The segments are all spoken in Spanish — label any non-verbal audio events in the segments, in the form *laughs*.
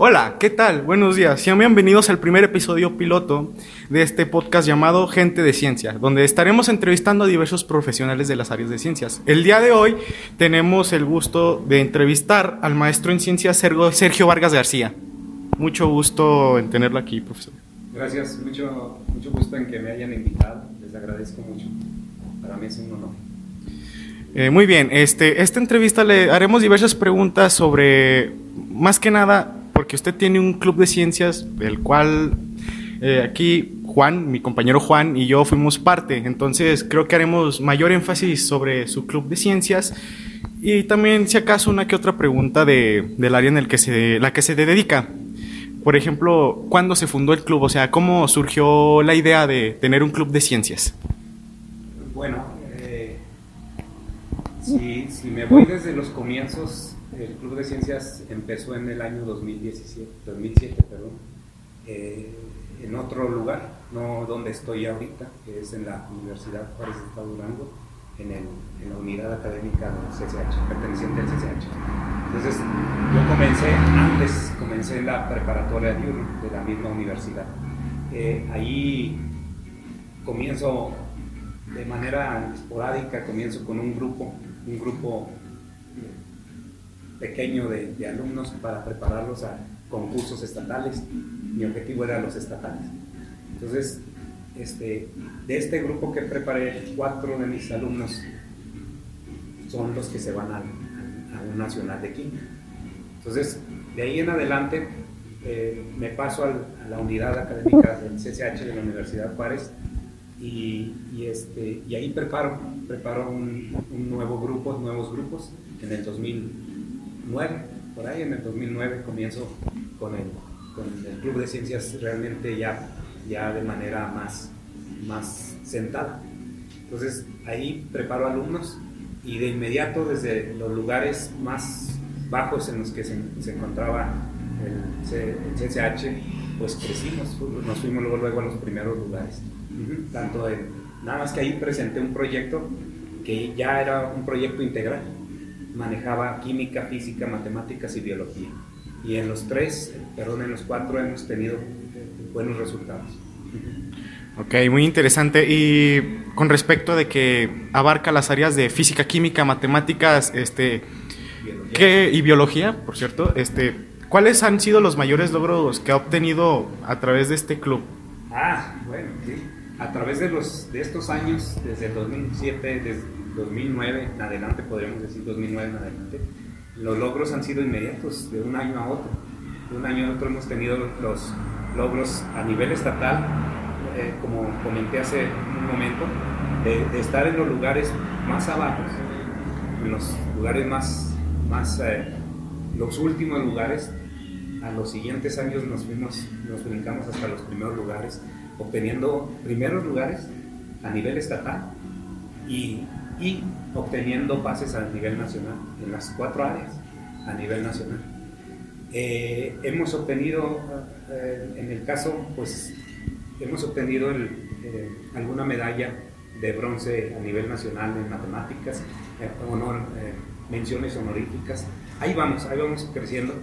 Hola, ¿qué tal? Buenos días. Sean bienvenidos al primer episodio piloto de este podcast llamado Gente de Ciencia, donde estaremos entrevistando a diversos profesionales de las áreas de ciencias. El día de hoy tenemos el gusto de entrevistar al maestro en ciencias Sergio Vargas García. Mucho gusto en tenerlo aquí, profesor. Gracias, mucho, mucho gusto en que me hayan invitado. Les agradezco mucho. Para mí es un honor. Eh, muy bien, este, esta entrevista le haremos diversas preguntas sobre, más que nada, porque usted tiene un club de ciencias del cual eh, aquí Juan, mi compañero Juan y yo fuimos parte. Entonces creo que haremos mayor énfasis sobre su club de ciencias y también si acaso una que otra pregunta de, del área en el que se, la que se dedica. Por ejemplo, ¿cuándo se fundó el club? O sea, ¿cómo surgió la idea de tener un club de ciencias? Bueno, eh, si, si me voy desde los comienzos el Club de Ciencias empezó en el año 2017, 2007, perdón, eh, en otro lugar, no donde estoy ahorita, que es en la Universidad Juárez de Estado Durango, en, la unidad académica del CCH, perteneciente al CCH. Entonces, yo comencé, antes comencé en la preparatoria de la misma universidad. Eh, ahí comienzo de manera esporádica, comienzo con un grupo, un grupo pequeño de, alumnos para prepararlos a concursos estatales. Mi objetivo era los estatales. Entonces, este, de este grupo que preparé, cuatro de mis alumnos son los que se van a, un nacional de química. Entonces, de ahí en adelante eh, me paso a la unidad académica del CCH de la Universidad Juárez y, este, y ahí preparo, preparo un, un, nuevo grupo, nuevos grupos en el 2000 por ahí en el 2009 comienzo con el, con el Club de Ciencias realmente ya, ya de manera más, más sentada. Entonces ahí preparo alumnos y de inmediato desde los lugares más bajos en los que se, se encontraba el, CCH, pues crecimos, nos fuimos luego, luego a los primeros lugares. Tanto en, nada más que ahí presenté un proyecto que ya era un proyecto integral manejaba química, física, matemáticas y biología. Y en los tres, perdón, en los cuatro hemos tenido buenos resultados. Ok, muy interesante. Y con respecto de que abarca las áreas de física, química, matemáticas, este, ¿qué, y biología, por cierto, este, ¿cuáles han sido los mayores logros que ha obtenido a través de este club? Ah, bueno, sí. A través de, los, de estos años, desde el 2007, desde 2009 en adelante, podríamos decir 2009 en adelante, los logros han sido inmediatos, de un año a otro. De un año a otro hemos tenido los logros a nivel estatal, eh, como comenté hace un momento, de, estar en los lugares más abajo, en los lugares más, más eh, los últimos lugares. A los siguientes años nos fuimos, nos brincamos hasta los primeros lugares, obteniendo primeros lugares a nivel estatal y y obteniendo pases a nivel nacional, en las cuatro áreas a nivel nacional. Eh, hemos obtenido, eh, en el caso, pues hemos obtenido eh, alguna medalla de bronce a nivel nacional en matemáticas, honor, menciones honoríficas. Ahí vamos, ahí vamos creciendo,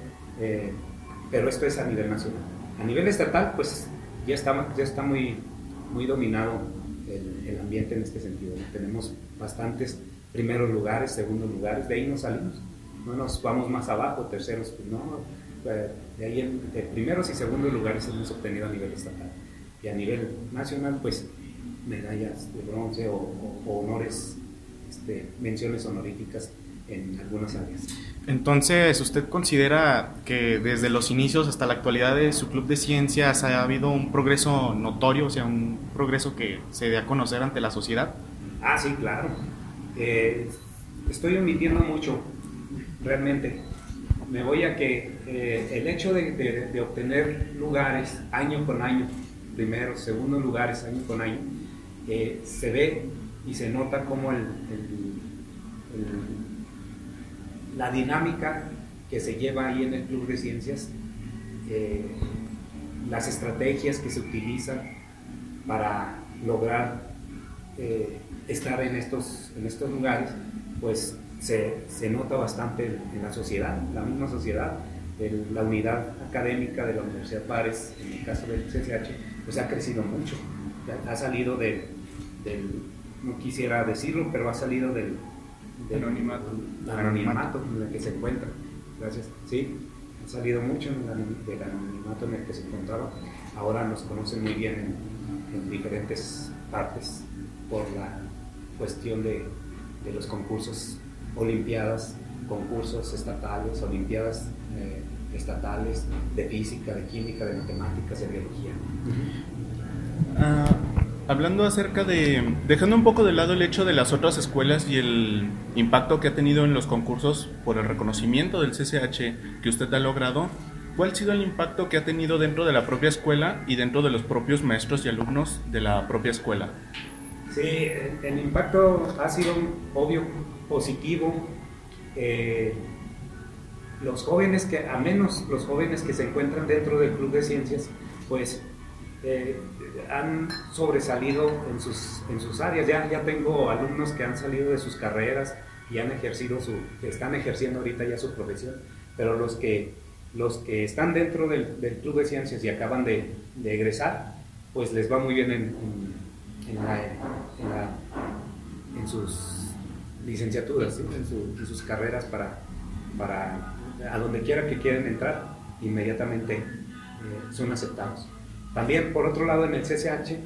pero esto es a nivel nacional. A nivel estatal, pues ya está, ya está muy, muy dominado el, ambiente en este sentido. Tenemos bastantes primeros lugares, segundos lugares, de ahí nos salimos. No nos vamos más abajo, terceros, pues no. Eh, de ahí en, primeros y segundos lugares hemos obtenido a nivel estatal. Y a nivel nacional, pues medallas de bronce o, honores, este, menciones honoríficas en algunas áreas. Entonces, ¿usted considera que desde los inicios hasta la actualidad de su club de ciencias ha habido un progreso notorio, o sea, un progreso que se dé a conocer ante la sociedad? Ah, sí, claro. Eh, estoy omitiendo mucho, realmente. Me voy a que eh, el hecho de, obtener lugares año con año, primero, segundo lugares año con año, eh, se ve y se nota como el, la dinámica que se lleva ahí en el Club de Ciencias, las estrategias que se utilizan para lograr estar en estos, en estos lugares, pues se, se nota bastante en la sociedad, la misma sociedad, la unidad académica de la Universidad Pares, en el caso del CCH, pues ha crecido mucho. Ha salido del, no quisiera decirlo, pero ha salido del, anonimato. anonimato en el que se encuentra. Gracias. Sí, ha salido mucho del anonimato en el que se encontraba. Ahora nos conocen muy bien en, diferentes partes por la cuestión de, de los concursos, olimpiadas, concursos estatales, olimpiadas eh, estatales de física, de química, de matemáticas, de biología. Ah, hablando acerca de, dejando un poco de lado el hecho de las otras escuelas y el impacto que ha tenido en los concursos por el reconocimiento del CCH que usted ha logrado, ¿cuál ha sido el impacto que ha tenido dentro de la propia escuela y dentro de los propios maestros y alumnos de la propia escuela? Sí, el, impacto ha sido obvio, positivo. Eh, los jóvenes que, a menos los jóvenes que se encuentran dentro del Club de Ciencias, pues eh, han sobresalido en sus, en sus áreas. Ya, ya tengo alumnos que han salido de sus carreras y han ejercido su, están ejerciendo ahorita ya su profesión, pero los que, los que están dentro del, Club de Ciencias y acaban de, egresar, pues les va muy bien en, en, en, sus licenciaturas, en, sus carreras para, para a donde quiera que quieran entrar, inmediatamente eh, son aceptados. También, por otro lado, en el CCH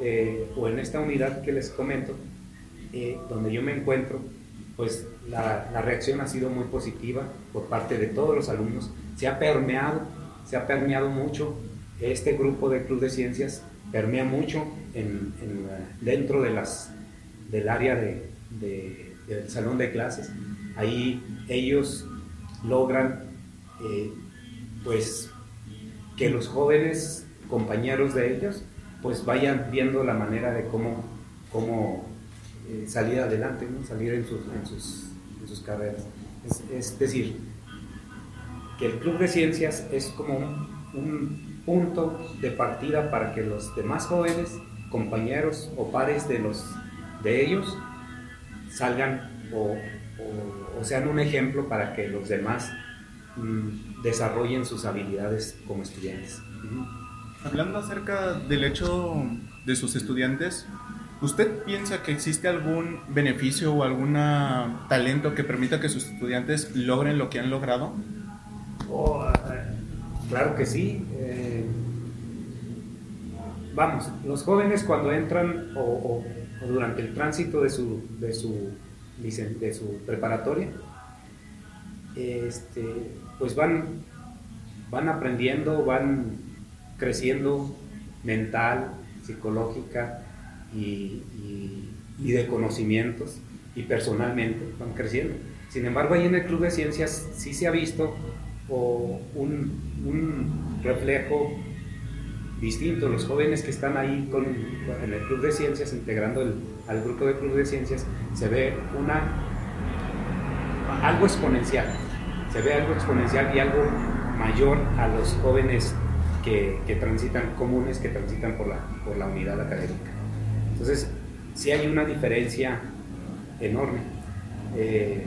eh, o en esta unidad que les comento, eh, donde yo me encuentro, pues la, la, reacción ha sido muy positiva por parte de todos los alumnos. Se ha permeado, se ha permeado mucho. Este grupo de Club de Ciencias permea mucho en, dentro de las, del área de, del salón de clases. Ahí ellos logran eh, pues que los jóvenes compañeros de ellos pues vayan viendo la manera de cómo, cómo eh, salir adelante, salir en sus, en sus, en sus carreras. Es, decir, que el Club de Ciencias es como un, punto de partida para que los demás jóvenes, compañeros o pares de, los, de ellos, salgan o, o, sean un ejemplo para que los demás mm, desarrollen sus habilidades como estudiantes. Hablando acerca del hecho de sus estudiantes, ¿usted piensa que existe algún beneficio o algún talento que permita que sus estudiantes logren lo que han logrado? Oh, eh, claro que sí. Eh, vamos, los jóvenes cuando entran o, durante el tránsito de su, de su, de su preparatoria, este, pues van, van aprendiendo, van creciendo mental, psicológica y, de conocimientos y personalmente van creciendo. Sin embargo, ahí en el Club de Ciencias sí se ha visto un, reflejo distinto. Los jóvenes que están ahí con, en el Club de Ciencias, integrando al grupo de Club de Ciencias, se ve una, algo exponencial. Se ve algo exponencial y algo mayor a los jóvenes que, transitan, comunes que transitan por la, por la unidad académica. Entonces, sí hay una diferencia enorme, eh,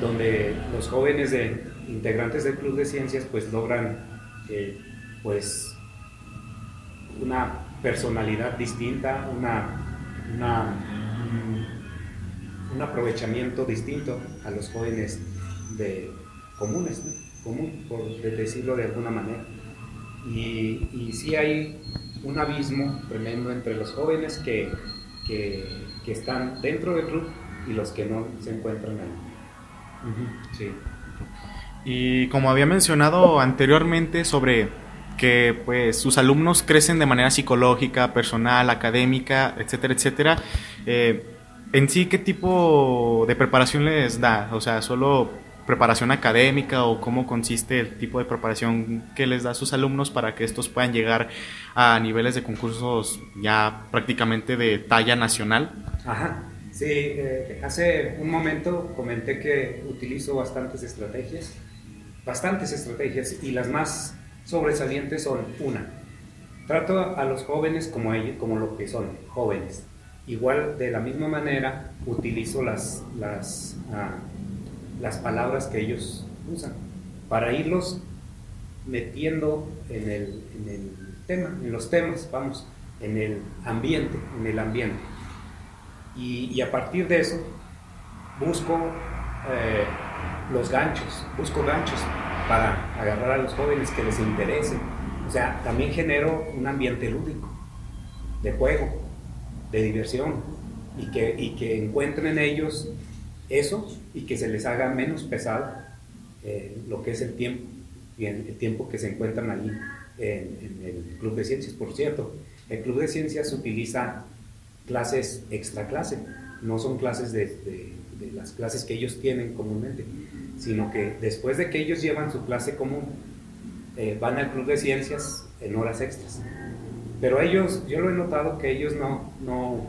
donde los jóvenes de, integrantes del Club de Ciencias pues logran eh, pues una personalidad distinta, una, un aprovechamiento distinto a los jóvenes de comunes, común, por decirlo de alguna manera. Y, y sí hay un abismo tremendo entre los jóvenes que, que, están dentro del club y los que no se encuentran ahí. Sí. Y como había mencionado anteriormente sobre que pues sus alumnos crecen de manera psicológica, personal, académica, etcétera, etcétera. Eh, en sí, ¿qué tipo de preparación les da? O sea, solo preparación académica o cómo consiste el tipo de preparación que les da a sus alumnos para que estos puedan llegar a niveles de concursos ya prácticamente de talla nacional? Ajá, sí, eh, hace un momento comenté que utilizo bastantes estrategias, bastantes estrategias y las más sobresalientes son una, trato a los jóvenes como ellos, como lo que son, jóvenes. Igual de la misma manera utilizo las, las ah, las palabras que ellos usan, para irlos metiendo en el, en el tema, en los temas, vamos, en el ambiente, en el ambiente. Y, a partir de eso busco eh, los ganchos, busco ganchos para agarrar a los jóvenes que les interese. O sea, también genero un ambiente lúdico, de juego, de diversión, y que, y que encuentren en ellos eso y que se les haga menos pesado eh, lo que es el tiempo y el, tiempo que se encuentran allí en, en, el Club de Ciencias. Por cierto, el Club de Ciencias utiliza clases extra clase, no son clases de, de, de las clases que ellos tienen comúnmente, sino que después de que ellos llevan su clase común, eh, van al Club de Ciencias en horas extras. Pero ellos, yo lo he notado que ellos no, no,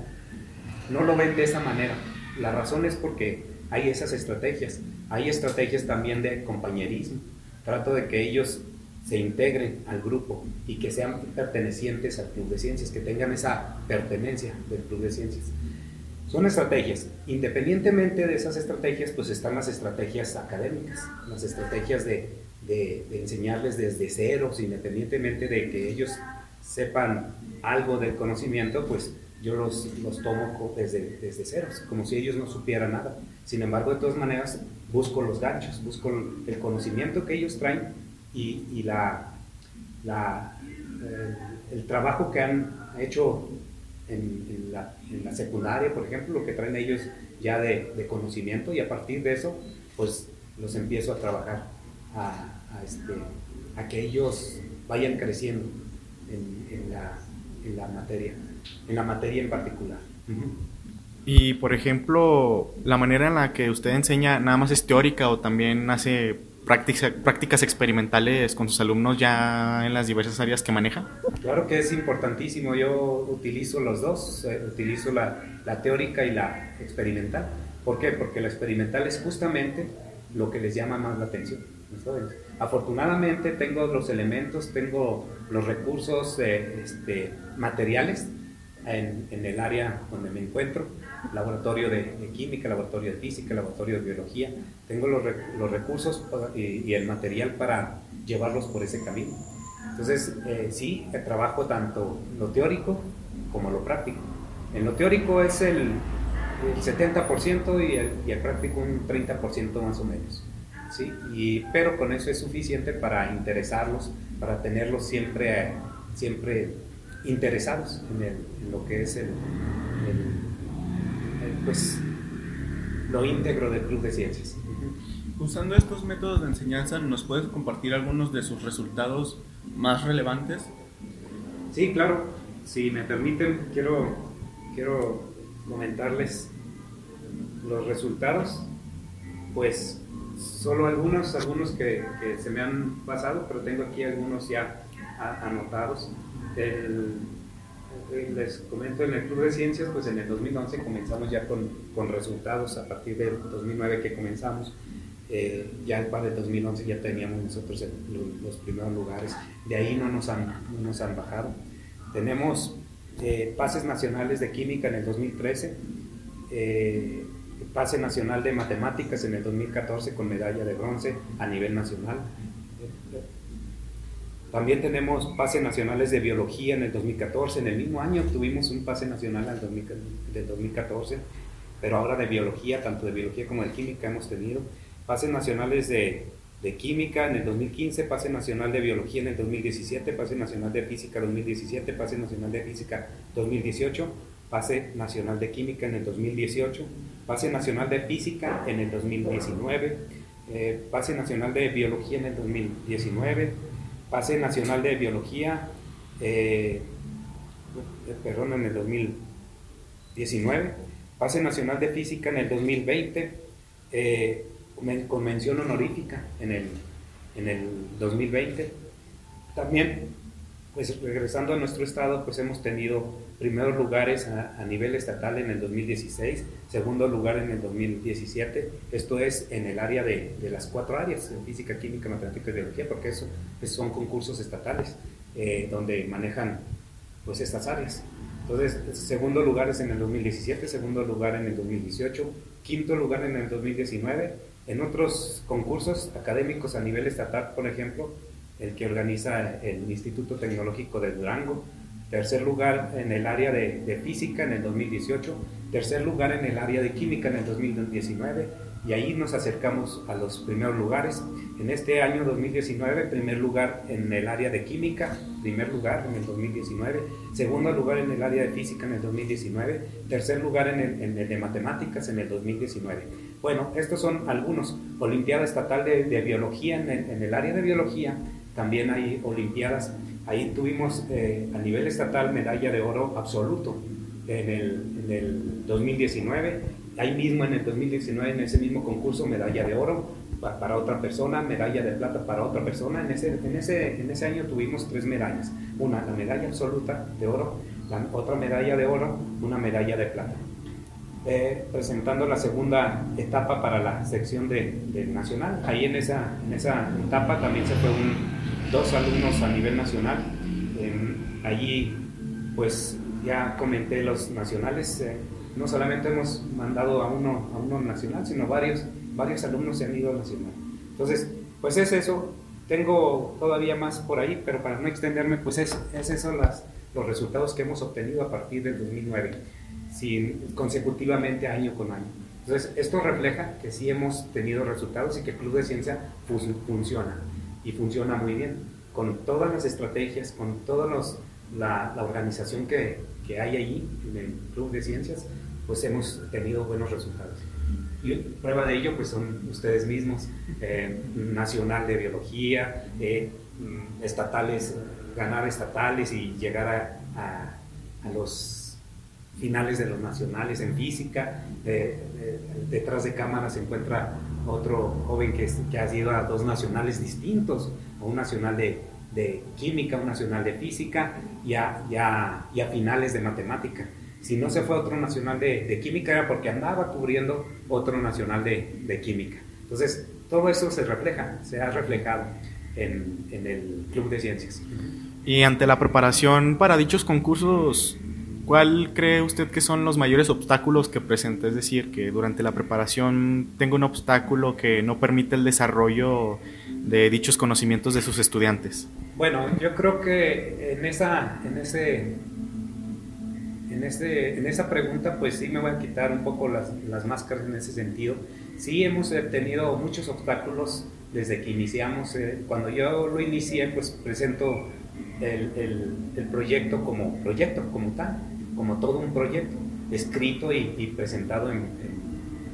no lo ven de esa manera. La razón es porque hay esas estrategias. Hay estrategias también de compañerismo. Trato de que ellos se integren al grupo y que sean pertenecientes al Club de Ciencias, que tengan esa pertenencia del Club de Ciencias. Son estrategias. Independientemente de esas estrategias, pues están las estrategias académicas, las estrategias de, enseñarles desde ceros, independientemente de que ellos sepan algo del conocimiento, pues yo los, los tomo desde, desde ceros, como si ellos no supieran nada. Sin embargo, de todas maneras, busco los ganchos, busco el conocimiento que ellos traen y, y la, la eh, el trabajo que han hecho en, en, la, en, la, secundaria, por ejemplo, lo que traen ellos ya de, de, conocimiento y a partir de eso, pues los empiezo a trabajar, a, a, este, a que ellos vayan creciendo en, la, en la materia en la materia en particular. Uh -huh. Y por ejemplo, la manera en la que usted enseña nada más es teórica o también hace práctica, prácticas experimentales con sus alumnos ya en las diversas áreas que maneja. Claro que es importantísimo, yo utilizo los dos, eh, utilizo la, la teórica y la experimental. ¿Por qué? Porque la experimental es justamente lo que les llama más la atención. ¿sabes? Afortunadamente tengo los elementos, tengo los recursos eh, este, materiales en, en, el área donde me encuentro, laboratorio de, de, química, laboratorio de física, laboratorio de biología. Tengo los, los recursos y, y, el material para llevarlos por ese camino. Entonces, eh, sí, trabajo tanto lo teórico como lo práctico. En lo teórico es el, el 70% y el, y el práctico un 30% más o menos. ¿sí? Y, pero con eso es suficiente para interesarlos, para tenerlos siempre, siempre interesados en, el, en lo que es el, el, pues, lo íntegro del Club de Ciencias. Usando estos métodos de enseñanza, ¿nos puedes compartir algunos de sus resultados más relevantes? Sí, claro. Si me permiten, quiero, quiero comentarles los resultados. Pues solo algunos, algunos que, que, se me han pasado, pero tengo aquí algunos ya anotados. Les comento en el Club de Ciencias, pues en el 2011 comenzamos ya con, con resultados a partir del 2009 que comenzamos. Eh, ya para el 2011 ya teníamos nosotros los primeros lugares, de ahí no nos han, no nos han bajado. Tenemos eh, pases nacionales de química en el 2013, eh, pase nacional de matemáticas en el 2014 con medalla de bronce a nivel nacional. También tenemos pases nacionales de biología en el 2014. En el mismo año tuvimos un pase nacional del 2014, pero ahora de biología, tanto de biología como de química hemos tenido. Pases nacionales de, de química en el 2015, pase nacional de biología en el 2017, pase nacional de física 2017, pase nacional de física 2018, pase nacional de química en el 2018, pase nacional de física en el 2019, eh, pase nacional de biología en el 2019, pase nacional de biología, eh, perdón, en el 2019, pase nacional de física en el 2020, eh, con mención honorífica en el, en el 2020. También, pues regresando a nuestro estado, pues hemos tenido primeros lugares a, a, nivel estatal en el 2016, segundo lugar en el 2017, esto es en el área de, de las cuatro áreas, física, química, matemática y biología, porque eso pues son concursos estatales eh, donde manejan pues estas áreas. Entonces, segundo lugar es en el 2017, segundo lugar en el 2018, quinto lugar en el 2019. En otros concursos académicos a nivel estatal, por ejemplo, el que organiza el Instituto Tecnológico de Durango. Tercer lugar en el área de, de física en el 2018. Tercer lugar en el área de química en el 2019 y ahí nos acercamos a los primeros lugares. En este año 2019, primer lugar en el área de química, primer lugar en el 2019, segundo lugar en el área de física en el 2019, tercer lugar en el, en el de matemáticas en el 2019. Bueno, estos son algunos. Olimpiada Estatal de, de Biología en el, en el, área de biología, también hay olimpiadas. Ahí tuvimos eh, a nivel estatal medalla de oro absoluto en el, en el 2019 ahí mismo en el 2019, en ese mismo concurso, medalla de oro para otra persona, medalla de plata para otra persona. En ese, en ese, en ese año tuvimos tres medallas. Una, la medalla absoluta de oro, la otra medalla de oro, una medalla de plata. Eh, presentando la segunda etapa para la sección de, nacional. Ahí en esa, en esa etapa también se fue un, dos alumnos a nivel nacional. allí, pues ya comenté los nacionales. Eh, no solamente hemos mandado a uno, a uno nacional, sino varios, varios alumnos se han ido a nacional. Entonces, pues es eso. Tengo todavía más por ahí, pero para no extenderme, pues es, es eso las, los resultados que hemos obtenido a partir del 2009, sin, consecutivamente año con año. Entonces, esto refleja que sí hemos tenido resultados y que el Club de Ciencia funciona y funciona muy bien, con todas las estrategias, con toda la, la, organización que, que hay allí en el Club de Ciencias, pues hemos tenido buenos resultados. Y prueba de ello pues son ustedes mismos, eh, nacional de biología, eh, mm, estatales, ganar estatales y llegar a, a, los finales de los nacionales en física. Eh, detrás de cámara se encuentra otro joven que, que ha ido a dos nacionales distintos, un nacional de, de química, un nacional de física y a, y a finales de matemática. Si no se fue a otro nacional de, química era porque andaba cubriendo otro nacional de, química. Entonces, todo eso se refleja, se ha reflejado en, el Club de Ciencias. Y ante la preparación para dichos concursos, ¿cuál cree usted que son los mayores obstáculos que presenta? Es decir, que durante la preparación tenga un obstáculo que no permite el desarrollo de dichos conocimientos de sus estudiantes. Bueno, yo creo que en, esa, en ese en, este, en esa pregunta, pues sí me voy a quitar un poco las, las máscaras en ese sentido. Sí hemos tenido muchos obstáculos desde que iniciamos. Eh, cuando yo lo inicié, pues presento el, el, el, proyecto como proyecto, como tal, como todo un proyecto, escrito y, presentado en,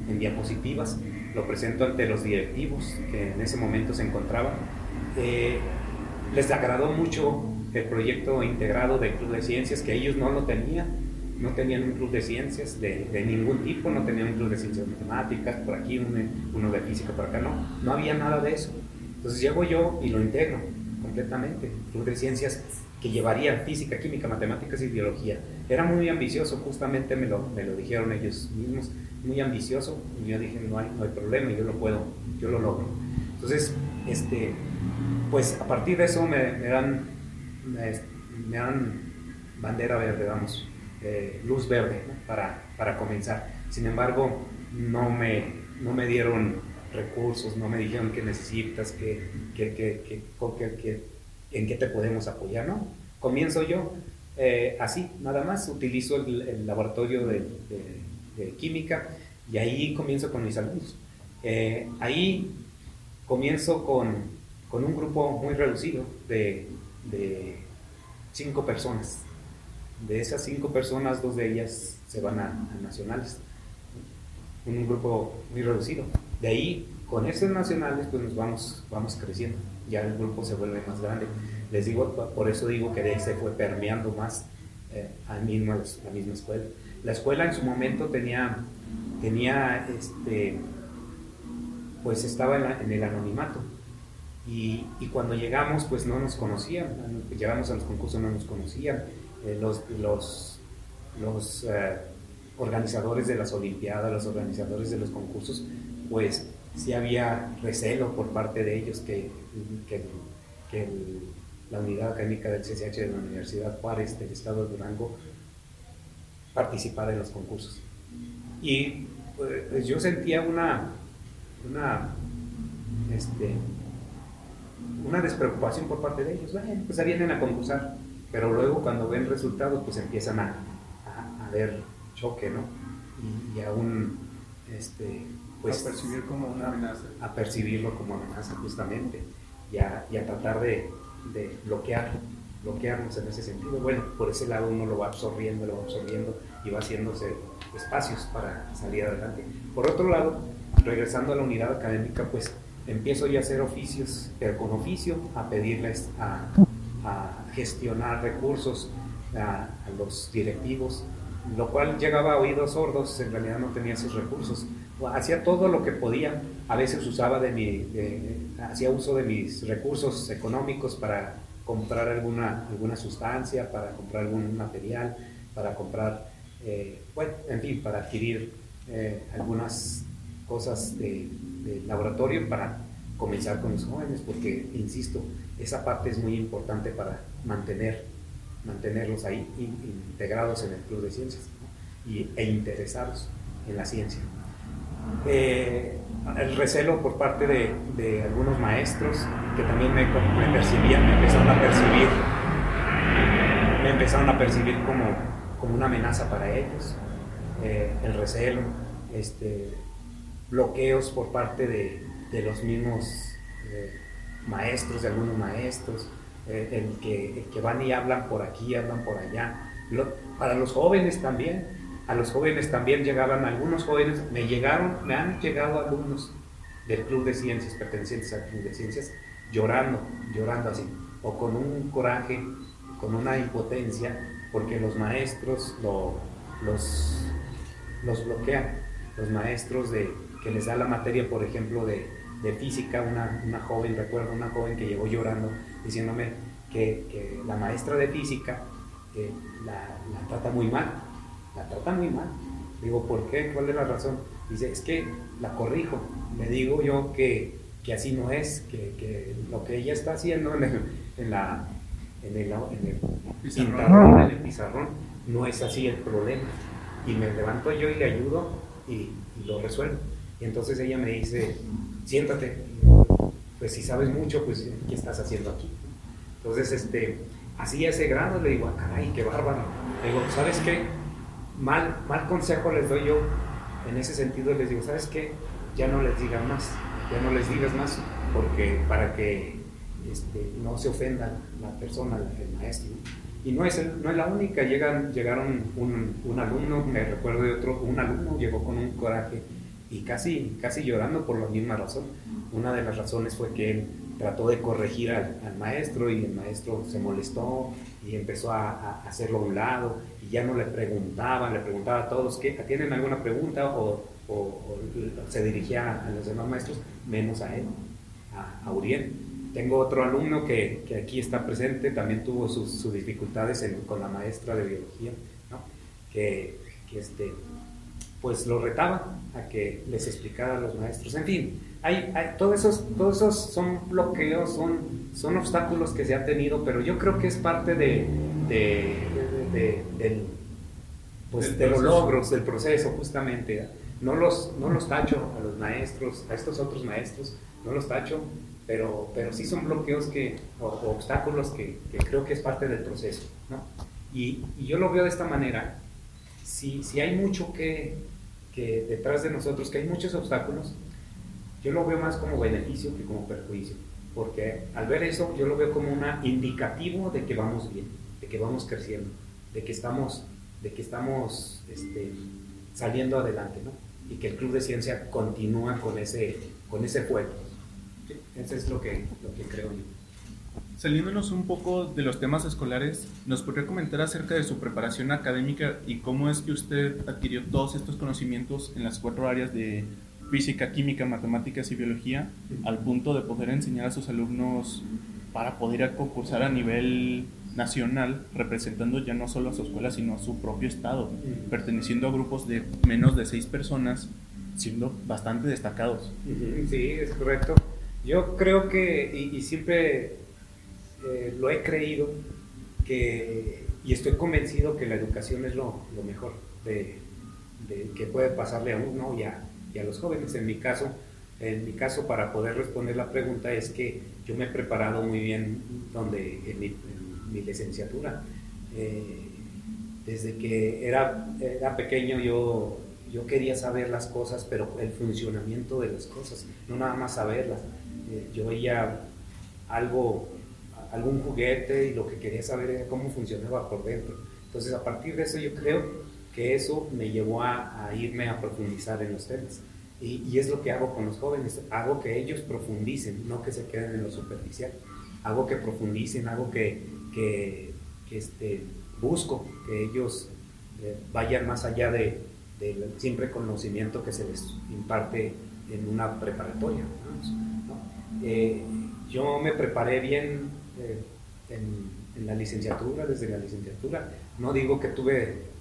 en, diapositivas. Lo presento ante los directivos que en ese momento se encontraban. Eh, les agradó mucho el proyecto integrado del Club de Ciencias, que ellos no lo tenían no tenían un club de ciencias de, de, ningún tipo, no tenían un club de ciencias matemáticas, por aquí uno, de física, por acá no, no había nada de eso. Entonces llego yo y lo integro completamente, club de ciencias que llevaría física, química, matemáticas y biología. Era muy ambicioso, justamente me lo, me lo dijeron ellos mismos, muy ambicioso, y yo dije, no hay, no hay problema, yo lo puedo, yo lo logro. Entonces, este, pues a partir de eso me, me dan, me, me dan bandera verde, vamos, eh, luz verde para, para, comenzar. Sin embargo, no me, no me dieron recursos, no me dijeron qué necesitas, qué, qué, qué, qué en qué te podemos apoyar, ¿no? Comienzo yo eh, así, nada más, utilizo el, laboratorio de, química y ahí comienzo con mis alumnos. Eh, ahí comienzo con, con, un grupo muy reducido de, cinco personas, de esas cinco personas, dos de ellas se van a, nacionales. Un grupo muy reducido. De ahí, con esos nacionales, pues nos vamos, vamos creciendo. Ya el grupo se vuelve más grande. Les digo, por eso digo que se fue permeando más eh, a mismo, la misma escuela. La escuela en su momento tenía, tenía este, pues estaba en, en el anonimato. Y, y, cuando llegamos, pues no nos conocían. Llegamos a los concursos, no nos conocían eh, los, los, los eh, organizadores de las Olimpiadas, los organizadores de los concursos, pues sí había recelo por parte de ellos que, que, la unidad académica del CCH de la Universidad Juárez del Estado de Durango participara en los concursos. Y pues yo sentía una, una este, una despreocupación por parte de ellos. Bueno, pues vienen a concursar, pero luego cuando ven resultados, pues empiezan a, a, ver choque, ¿no? Y, y aún, este, pues... A percibir como una amenaza. A percibirlo como amenaza, justamente, y a, y a tratar de, de bloquear bloquearnos en ese sentido. Bueno, por ese lado uno lo va absorbiendo, lo va absorbiendo y va haciéndose espacios para salir adelante. Por otro lado, regresando a la unidad académica, pues empiezo yo a hacer oficios, pero con oficio, a pedirles a, gestionar recursos a, los directivos, lo cual llegaba a oídos sordos, en realidad no tenía esos recursos. Hacía todo lo que podía, a veces usaba de mi, hacía uso de mis recursos económicos para comprar alguna, alguna sustancia, para comprar algún material, para comprar, eh, bueno, en fin, para adquirir eh, algunas cosas de, laboratorio para comenzar con los jóvenes, porque, insisto, esa parte es muy importante para mantener, mantenerlos ahí integrados en el Club de Ciencias y, e interesados en la ciencia. Eh, el recelo por parte de, algunos maestros que también me, percibían, me empezaron a percibir, me empezaron a percibir como, como una amenaza para ellos. Eh, el recelo, este, bloqueos por parte de, de los mismos eh, maestros, de algunos maestros, el, que, el, que, van y hablan por aquí, hablan por allá. para los jóvenes también, a los jóvenes también llegaban algunos jóvenes, me llegaron, me han llegado alumnos del Club de Ciencias, pertenecientes al Club de Ciencias, llorando, llorando así, o con un coraje, con una impotencia, porque los maestros los, los bloquean, los maestros de, que les da la materia, por ejemplo, de, de física, una, una, joven, recuerdo una joven que llegó llorando, diciéndome que, la maestra de física eh, la trata muy mal, la trata muy mal. Digo, ¿por qué? ¿Cuál es la razón? Dice, es que la corrijo. Le digo yo que, que así no es, que, que, lo que ella está haciendo en el, en la, en el, en el pizarrón. en el pizarrón, no es así el problema. Y me levanto yo y le ayudo y, y lo resuelvo. Y entonces ella me dice, siéntate, pues si sabes mucho, pues ¿qué estás haciendo aquí? Entonces, este, así a ese grado le digo, ah, caray, qué bárbaro. Le digo, ¿sabes qué? Mal, mal consejo les doy yo en ese sentido, les digo, ¿sabes qué? Ya no les digan más, ya no les digas más, porque para que este, no se ofenda la persona, el maestro. Y no es, no es la única, Llegan, llegaron un, un, alumno, me recuerdo de otro, un alumno llegó con un coraje y casi, casi llorando por la misma razón. Una de las razones fue que él trató de corregir al, al maestro y el maestro se molestó y empezó a, a, hacerlo a un lado y ya no le preguntaban, le preguntaba a todos, que ¿tienen alguna pregunta? O, o, se dirigía a los demás maestros, menos a él, a, a Uriel. Tengo otro alumno que, que, aquí está presente, también tuvo sus, sus dificultades con la maestra de biología, ¿no? que, que este, pues lo retaba a que les explicara a los maestros. En fin, hay, hay, todos, esos, todos esos son bloqueos, son, son obstáculos que se ha tenido, pero yo creo que es parte de, de, de, del, pues, de los logros del proceso, justamente. No los, no los tacho a los maestros, a estos otros maestros, no los tacho, pero, pero sí son bloqueos que, o, obstáculos que, que, creo que es parte del proceso. ¿no? Y, y yo lo veo de esta manera si, si hay mucho que, que detrás de nosotros, que hay muchos obstáculos, yo lo veo más como beneficio que como perjuicio. Porque al ver eso, yo lo veo como un indicativo de que vamos bien, de que vamos creciendo, de que estamos, de que estamos este, saliendo adelante, ¿no? Y que el Club de Ciencia continúa con ese, con ese fuego. Eso es lo que, lo que creo yo. Saliéndonos un poco de los temas escolares, ¿nos podría comentar acerca de su preparación académica y cómo es que usted adquirió todos estos conocimientos en las cuatro áreas de física, química, matemáticas y biología al punto de poder enseñar a sus alumnos para poder concursar a nivel nacional, representando ya no solo a su escuela, sino a su propio estado, perteneciendo a grupos de menos de seis personas, siendo bastante destacados. Sí, es correcto. Yo creo que, y siempre eh, lo he creído que, y estoy convencido que la educación es lo, lo mejor de, que puede pasarle a uno y a, y a, los jóvenes. En mi caso, en mi caso, para poder responder la pregunta es que yo me he preparado muy bien donde, en, mi, licenciatura. Eh, desde que era, era pequeño yo, yo quería saber las cosas, pero el funcionamiento de las cosas, no nada más saberlas. Eh, yo veía algo, algún juguete y lo que quería saber era cómo funcionaba por dentro. Entonces a partir de eso yo creo que eso me llevó a, a irme a profundizar en los temas. Y, y, es lo que hago con los jóvenes, hago que ellos profundicen, no que se queden en lo superficial. Hago que profundicen, hago que, que, que este, busco que ellos eh, vayan más allá de, del simple conocimiento que se les imparte en una preparatoria. Eh, yo me preparé bien eh, en, en, la licenciatura, desde la licenciatura. No digo que tuve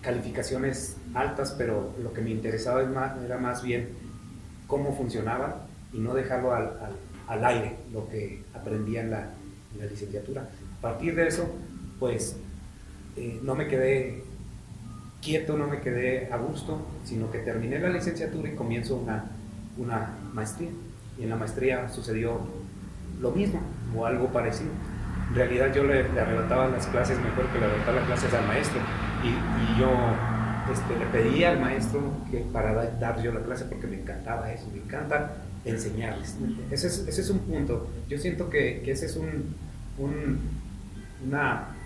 calificaciones altas, pero lo que me interesaba era más bien cómo funcionaba y no dejarlo al, aire, lo que aprendía en la, en la, licenciatura. A partir de eso, pues eh, no me quedé quieto, no me quedé a gusto, sino que terminé la licenciatura y comienzo una, una maestría. Y en la maestría sucedió lo mismo o algo parecido. En realidad yo le, le arrebataba las clases mejor que le arrebataba las clases al maestro y, yo este, le pedí al maestro que para dar yo la clase porque me encantaba eso, me encanta enseñarles. Ese es, ese es un punto. Yo siento que, que ese es un, un, una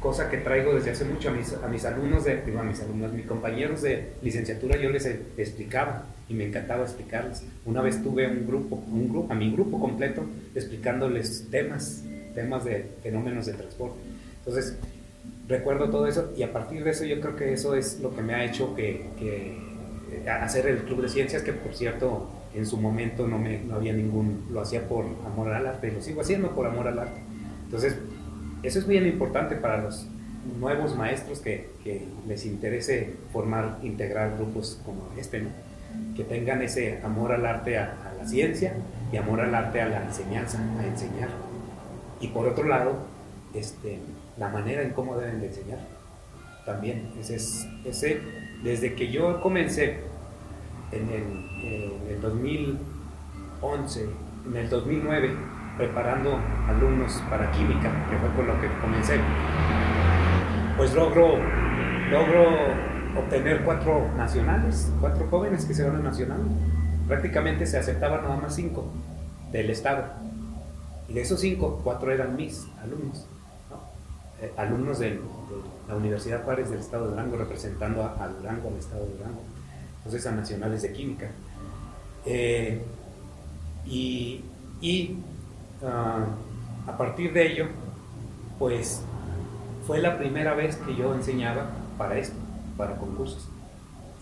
cosa que traigo desde hace mucho a mis, a mis alumnos, de, a mis alumnos, mis compañeros de licenciatura, yo les explicaba y me encantaba explicarles. Una vez tuve un grupo, un grupo, a mi grupo completo, explicándoles temas, temas de fenómenos de transporte. Entonces, recuerdo todo eso y a partir de eso yo creo que eso es lo que me ha hecho que, que hacer el Club de Ciencias, que por cierto en su momento no, me, no había ningún, lo hacía por amor al arte y lo sigo haciendo por amor al arte. Entonces, eso es bien importante para los nuevos maestros que, que les interese formar, integrar grupos como este, ¿no? que tengan ese amor al arte, a, a la ciencia y amor al arte a la enseñanza, a enseñar. Y por otro lado, este, la manera en cómo deben de enseñar. También, ese es, ese, desde que yo comencé en el, el 2011, en el 2009, preparando alumnos para química, que fue con lo que comencé, pues logro, logro obtener cuatro nacionales, cuatro jóvenes que se van a nacional. Prácticamente se aceptaban nada más cinco del Estado. Y de esos cinco, cuatro eran mis alumnos. Eh, alumnos de, la Universidad Juárez del Estado de Durango, representando a, Durango, al Estado de Durango, entonces a nacionales de química. Eh, y, y ah, a partir de ello, pues fue la primera vez que yo enseñaba para esto, para concursos,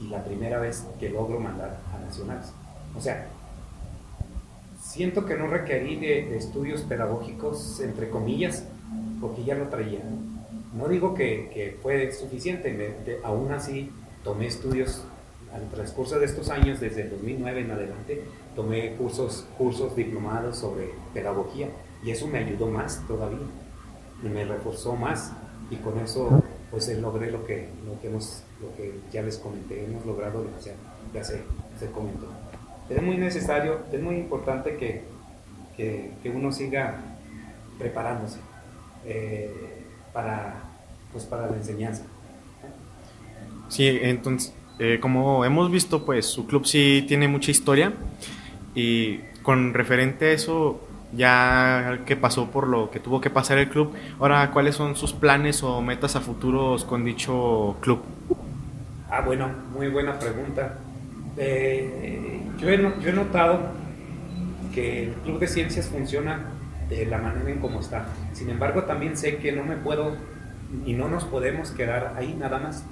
y la primera vez que logro mandar a nacionales. O sea, siento que no requerí de estudios pedagógicos, entre comillas, porque ya lo traía. No digo que, que fue suficiente, aún así tomé estudios al transcurso de estos años, desde el 2009 en adelante, tomé cursos, cursos diplomados sobre pedagogía y eso me ayudó más todavía me reforzó más y con eso pues logré lo que, hemos, lo que ya les comenté, hemos logrado lo ya se, se comentó. Es muy necesario, es muy importante que, que, que uno siga preparándose. Eh, para, pues para la enseñanza. Sí, entonces, eh, como hemos visto, pues su club sí tiene mucha historia y con referente a eso, ya que pasó por lo que tuvo que pasar el club, ahora, ¿cuáles son sus planes o metas a futuros con dicho club? Ah, bueno, muy buena pregunta. Eh, yo, he, notado que el Club de Ciencias funciona de la manera en cómo está. Sin embargo, también sé que no me puedo y no nos podemos quedar ahí nada más.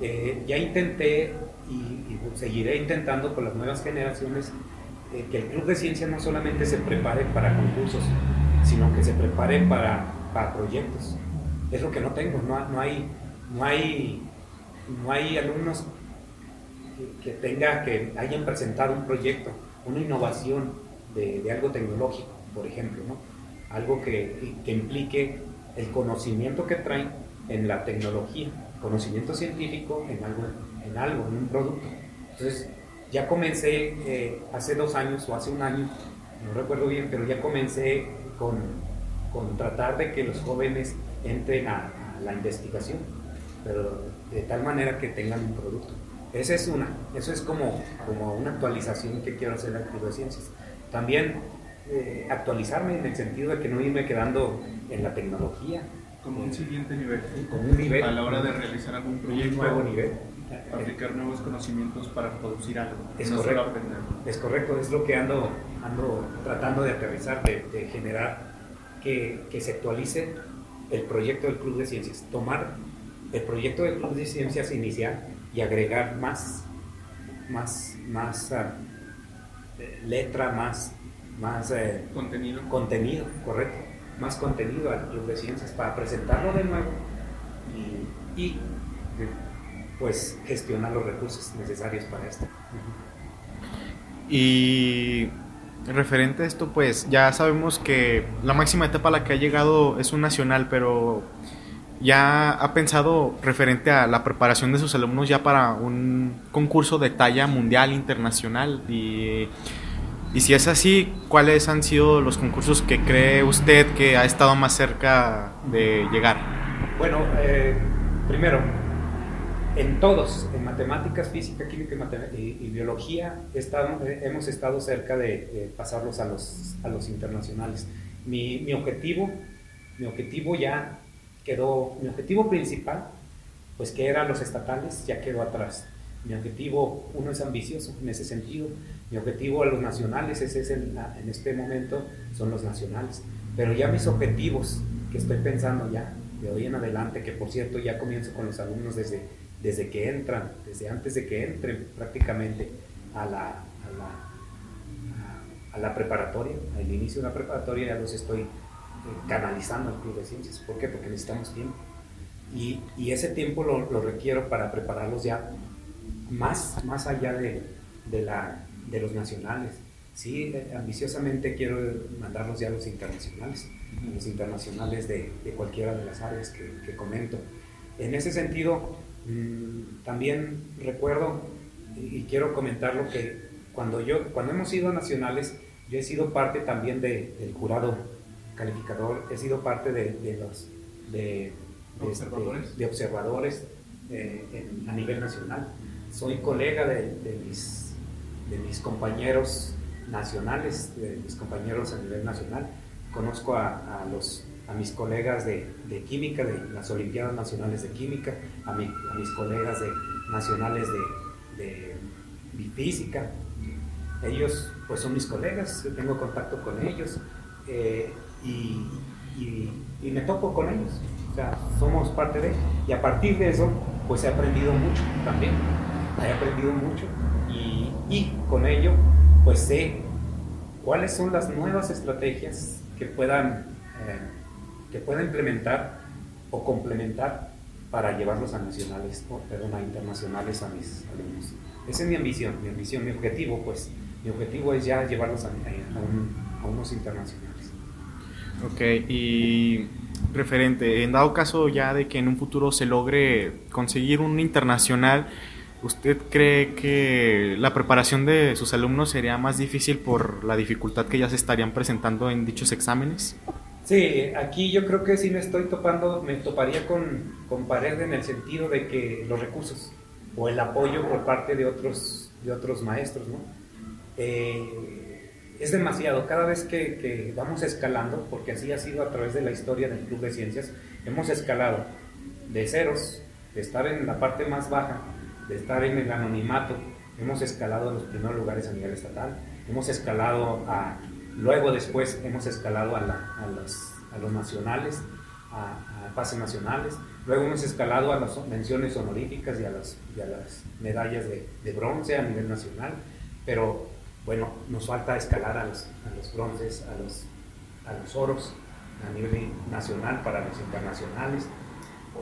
Eh, ya intenté y, seguiré intentando con las nuevas generaciones eh, que el Club de Ciencia no solamente se prepare para concursos, sino que se prepare para, proyectos. Es lo que no tengo, no, hay, no, hay, no hay alumnos que, tenga, que hayan presentado un proyecto, una innovación de, algo tecnológico, por ejemplo, ¿no? algo que, que implique el conocimiento que traen en la tecnología, conocimiento científico en algo, en algo, en un producto. Entonces, ya comencé eh, hace dos años o hace un año, no recuerdo bien, pero ya comencé con, con tratar de que los jóvenes entren a, la investigación, pero de tal manera que tengan un producto. Esa es una, eso es como, como una actualización que quiero hacer en de Ciencias. También eh, actualizarme en el sentido de que no irme quedando en la tecnología. Como un siguiente nivel. Como un nivel. A la hora de realizar algún proyecto. Un nuevo nivel. Aplicar nuevos conocimientos para producir algo. Es correcto. Es correcto, es lo que ando, ando tratando de aterrizar, de, generar que, que se actualice el proyecto del Club de Ciencias. Tomar el proyecto del Club de Ciencias inicial y agregar más, más, más uh, letra, más, más eh, contenido. contenido, correcto, más contenido al Club de Ciencias para presentarlo de nuevo y, pues gestionar los recursos necesarios para esto. Y referente a esto, pues ya sabemos que la máxima etapa a la que ha llegado es un nacional, pero ya ha pensado referente a la preparación de sus alumnos ya para un concurso de talla mundial, internacional. Y, y si es así, ¿cuáles han sido los concursos que cree usted que ha estado más cerca de llegar? Bueno, eh, primero, en todos, en matemáticas, física, química y, biología, eh, hemos estado cerca de, pasarlos a los, a los internacionales. Mi, mi objetivo, mi objetivo ya quedó, mi objetivo principal, pues que eran los estatales, ya quedó atrás. Mi objetivo, uno es ambicioso en ese sentido, mi objetivo a los nacionales, ese es en, en este momento, son los nacionales. Pero ya mis objetivos, que estoy pensando ya, de hoy en adelante, que por cierto ya comienzo con los alumnos desde, desde que entran, desde antes de que entren prácticamente a la, a la, a la preparatoria, al inicio de la preparatoria ya los estoy canalizando al Club de Ciencias. ¿Por qué? Porque necesitamos tiempo. Y, y ese tiempo lo, lo, requiero para prepararlos ya más, más allá de, de, la, de los nacionales. Sí, ambiciosamente quiero mandarlos ya a los internacionales, los internacionales de, de cualquiera de las áreas que, que comento. En ese sentido, mmm, también recuerdo y quiero comentar lo que cuando, yo, cuando hemos ido a nacionales, yo he sido parte también de, del jurado calificador, he sido parte de, los de, observadores, de, observadores eh, a nivel nacional. Soy colega de, mis, de mis compañeros nacionales, de mis compañeros a nivel nacional. Conozco a, los, a mis colegas de, química, de las Olimpiadas Nacionales de Química, a, mi, a mis colegas de, nacionales de, física. Ellos pues son mis colegas, tengo contacto con ellos. Eh, y, y, me topo con ellos. O sea, somos parte de, y a partir de eso, pues he aprendido mucho también. He aprendido mucho y, y con ello, pues sé cuáles son las nuevas estrategias que puedan, eh, que pueda implementar o complementar para llevarlos a nacionales, o, perdón, a internacionales a mis alumnos. Esa es mi ambición, mi ambición, mi objetivo, pues mi objetivo es ya llevarlos a, a, a unos internacionales. Ok, y referente, en dado caso ya de que en un futuro se logre conseguir un internacional, ¿usted cree que la preparación de sus alumnos sería más difícil por la dificultad que ya se estarían presentando en dichos exámenes? Sí, aquí yo creo que sí me estoy topando, me toparía con, con pared en el sentido de que los recursos o el apoyo por parte de otros, de otros maestros, ¿no? Eh, es demasiado. Cada vez que, vamos escalando, porque así ha sido a través de la historia del Club de Ciencias, hemos escalado de ceros, de estar en la parte más baja, de estar en el anonimato, hemos escalado a los primeros lugares a nivel estatal, hemos escalado a, luego después hemos escalado a, los, nacionales, a, a, pases nacionales, luego hemos escalado a las menciones honoríficas y a las, y las medallas de bronce a nivel nacional, pero bueno, nos falta escalar a los, bronces, a los, a los oros a nivel nacional para los internacionales.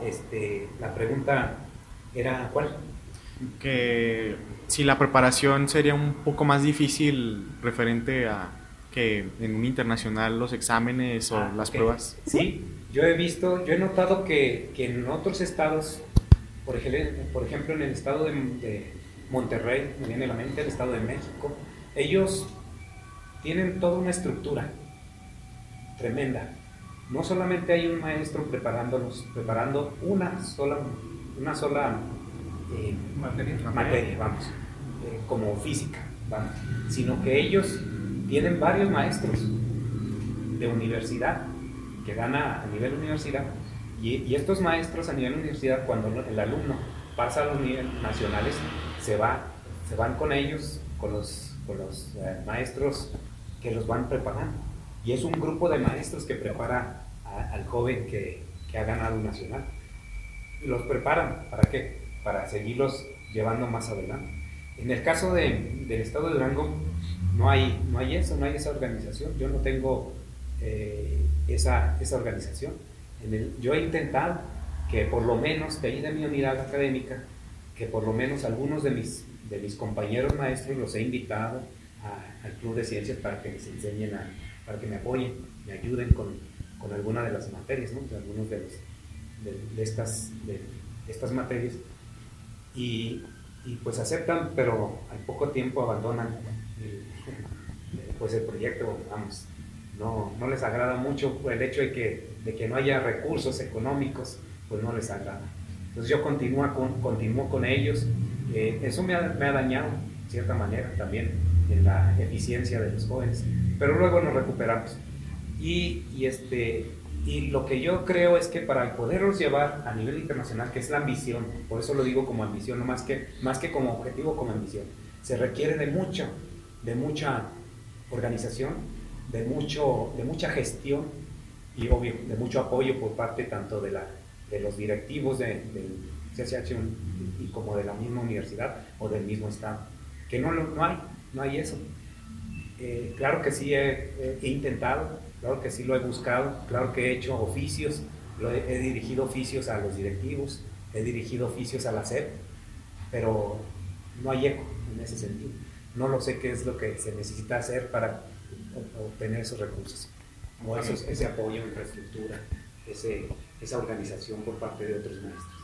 Este, la pregunta era ¿cuál? Que si la preparación sería un poco más difícil referente a que en un internacional los exámenes o ah, las pruebas. Sí, yo he visto, yo he notado que, que en otros estados, por ejemplo, por ejemplo en el estado de, Monterrey, me viene a la mente, el Estado de México. Ellos tienen toda una estructura tremenda. No solamente hay un maestro preparándolos, preparando una sola, una sola eh, materia. vamos, eh, como física, vamos, sino que ellos tienen varios maestros de universidad que dan a, nivel universidad y, estos maestros a nivel universidad cuando el alumno pasa a los niveles nacionales se va se van con ellos con los, con los eh, maestros que los van preparando y es un grupo de maestros que prepara al joven que, que ha ganado nacional los preparan para qué para seguirlos llevando más adelante en el caso de, del estado de Durango no hay, no hay eso, no hay esa organización. Yo no tengo eh, esa, esa, organización. En el, yo he intentado que por lo menos de ahí de mi unidad académica, que por lo menos algunos de mis, de mis compañeros maestros los he invitado al Club de Ciencias para que les enseñen, a, para que me apoyen, me ayuden con, con alguna de las materias, ¿no? de algunos de, los, de, estas, de estas materias. Y, y pues aceptan, pero al poco tiempo abandonan *laughs* pues el proyecto, vamos, no, no les agrada mucho el hecho de que, de que no haya recursos económicos, pues no les agrada. Entonces yo continúo con, continúo con ellos. Eh, eso me ha, me ha dañado, de cierta manera, también en la eficiencia de los jóvenes. Pero luego nos recuperamos. Y, y, este, y lo que yo creo es que para poderlos llevar a nivel internacional, que es la ambición, por eso lo digo como ambición, no más que, más que como objetivo, como ambición, se requiere de mucho, de mucha organización, de, mucho, de mucha gestión y obvio, de mucho apoyo por parte tanto de, la, de los directivos del Y como de la misma universidad o del mismo Estado. Que no, no hay, no hay eso. Eh, claro que sí he, intentado, claro que sí lo he buscado, claro que he hecho oficios, lo he, he, dirigido oficios a los directivos, he dirigido oficios a la SEP, pero no hay eco en ese sentido no lo sé qué es lo que se necesita hacer para obtener esos recursos, o ese apoyo, infraestructura, ese, esa organización por parte de otros maestros.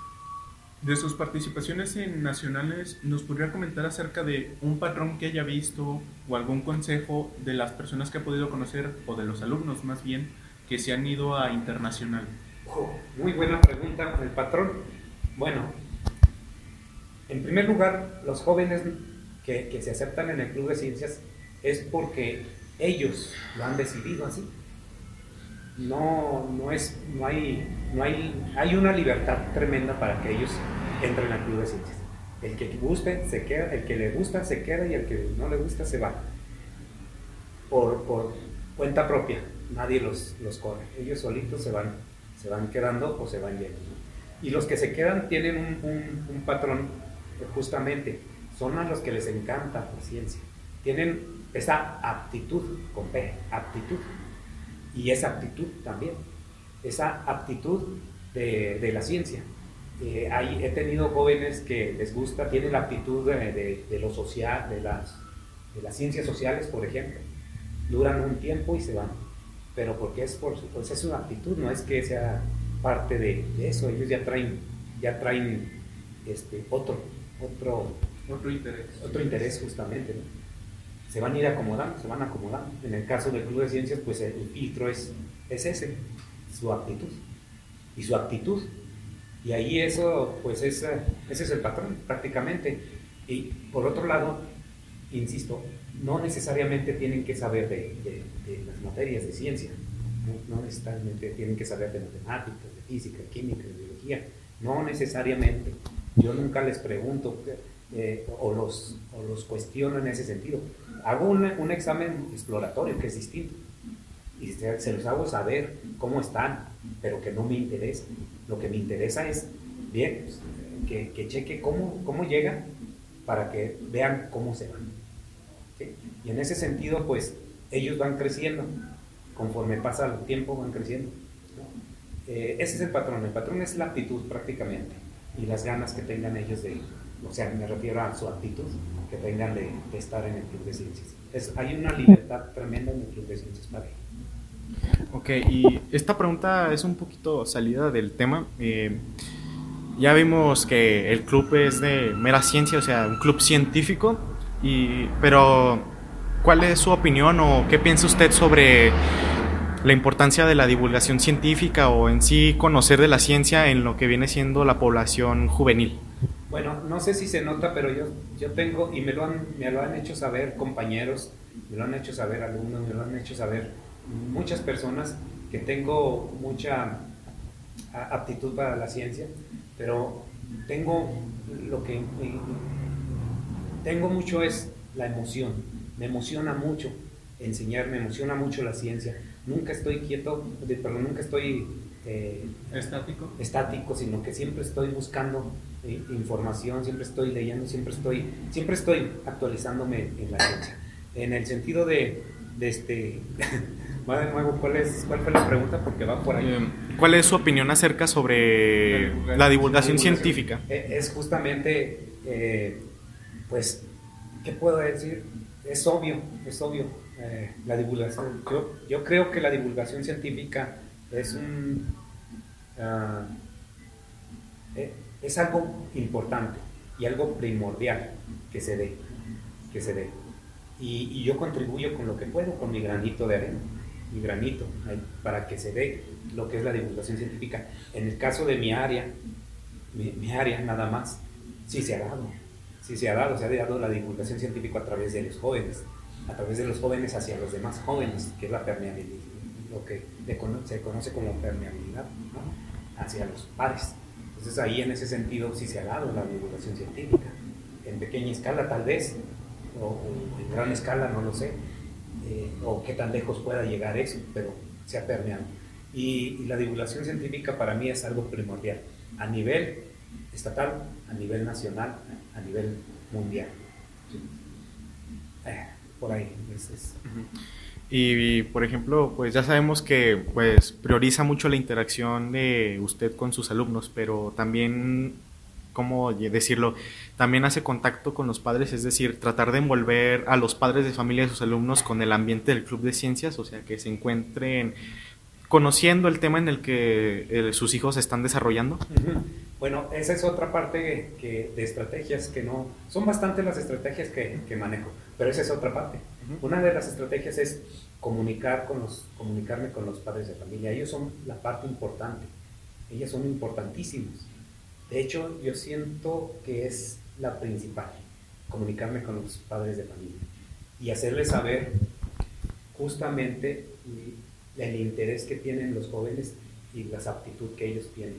De sus participaciones en nacionales, ¿nos podría comentar acerca de un patrón que haya visto o algún consejo de las personas que ha podido conocer o de los alumnos más bien que se han ido a internacional? Oh, muy buena pregunta, el patrón. Bueno, en primer lugar, los jóvenes que, se aceptan en el Club de Ciencias es porque ellos lo han decidido así. No, no es, no hay, no hay, hay una libertad tremenda para que ellos entren al Club de Ciencias. El que guste se queda, el que le gusta se queda y el que no le gusta se va. Por, por cuenta propia, nadie los, los corre. Ellos solitos se van, se van quedando o se van yendo. Y los que se quedan tienen un, un, un patrón justamente son a los que les encanta la ciencia. Tienen esa aptitud con P, aptitud. Y esa aptitud también, esa aptitud de, la ciencia. Eh, he tenido jóvenes que les gusta, tienen la aptitud de, lo social, de las, de las ciencias sociales, por ejemplo. Duran un tiempo y se van. Pero porque es por pues es una aptitud, no es que sea parte de, eso. Ellos ya traen, ya traen este, otro, otro otro interés. Otro interés justamente, Se van a ir acomodando, se van acomodando. En el caso del Club de Ciencias, pues el filtro es, es ese, su aptitud y su actitud. Y ahí eso, pues ese es el patrón prácticamente. Y por otro lado, insisto, no necesariamente tienen que saber de, las materias de ciencia, no, no, necesariamente tienen que saber de matemáticas, de física, de química, de biología, no necesariamente. Yo nunca les pregunto, eh, o, los, o los cuestiono en ese sentido. Hago un, un examen exploratorio que es distinto y se, los hago saber cómo están, pero que no me interesa. Lo que me interesa es, bien, pues, que, que, cheque cómo, cómo llegan para que vean cómo se van. Y en ese sentido, pues ellos van creciendo, conforme pasa el tiempo van creciendo. Eh, ese es el patrón, el patrón es la actitud prácticamente y las ganas que tengan ellos de, o sea, me refiero a su actitud que tengan de, estar en el Club de Ciencias. Es, hay una libertad tremenda en el Club de Ciencias para ellos. Ok, y esta pregunta es un poquito salida del tema. Eh, ya vimos que el club es de mera ciencia, o sea, un club científico, y, pero ¿cuál es su opinión o qué piensa usted sobre la importancia de la divulgación científica o en sí conocer de la ciencia en lo que viene siendo la población juvenil? Bueno, no sé si se nota, pero yo, yo tengo, y me lo, han, me lo han hecho saber compañeros, me lo han hecho saber alumnos, me lo han hecho saber muchas personas, que tengo mucha aptitud para la ciencia, pero tengo lo que tengo mucho es la emoción. Me emociona mucho enseñar, me emociona mucho la ciencia. Nunca estoy quieto, perdón, nunca estoy eh, estático. estático, sino que siempre estoy buscando eh, información, siempre estoy leyendo, siempre estoy, siempre estoy actualizándome en la ciencia. En el sentido de, de este, *laughs* va de nuevo, ¿cuál, es, ¿cuál fue la pregunta? Porque va por ahí. Eh, ¿Cuál es su opinión acerca sobre la divulgación, científica? Es justamente, pues, ¿qué puedo decir? Es obvio, es obvio. la divulgación, yo, yo creo que la divulgación científica es un... Ah, eh, es algo importante y algo primordial que se dé, que se dé. Y, yo contribuyo con lo que puedo, con mi granito de arena, mi granito, para que se dé lo que es la divulgación científica. En el caso de mi área, mi, área nada más, sí se ha dado, sí se ha dado, se ha dado la divulgación científica a través de los jóvenes, a través de los jóvenes hacia los demás jóvenes, que es la permeabilidad lo que se conoce como permeabilidad hacia los pares. Entonces ahí en ese sentido sí se ha dado la divulgación científica, en pequeña escala tal vez, o, en gran escala no lo sé, eh, o qué tan lejos pueda llegar eso, pero se ha permeado. Y, la divulgación científica para mí es algo primordial, a nivel estatal, a nivel nacional, a nivel mundial. Eh, por ahí. Es, y, por ejemplo, pues ya sabemos que pues prioriza mucho la interacción de usted con sus alumnos, pero también, ¿cómo decirlo? También hace contacto con los padres, es decir, tratar de envolver a los padres de familia de sus alumnos con el ambiente del club de ciencias, o sea, que se encuentren conociendo el tema en el que eh, sus hijos están desarrollando. Bueno, esa es otra parte que, de estrategias que no... Son bastantes las estrategias que, que manejo, pero esa es otra parte. Una de las estrategias es comunicar con los, comunicarme con los padres de familia. Ellos son la parte importante. Ellos son importantísimos. De hecho, yo siento que es la principal, comunicarme con los padres de familia y hacerles saber justamente el interés que tienen los jóvenes y la aptitud que ellos tienen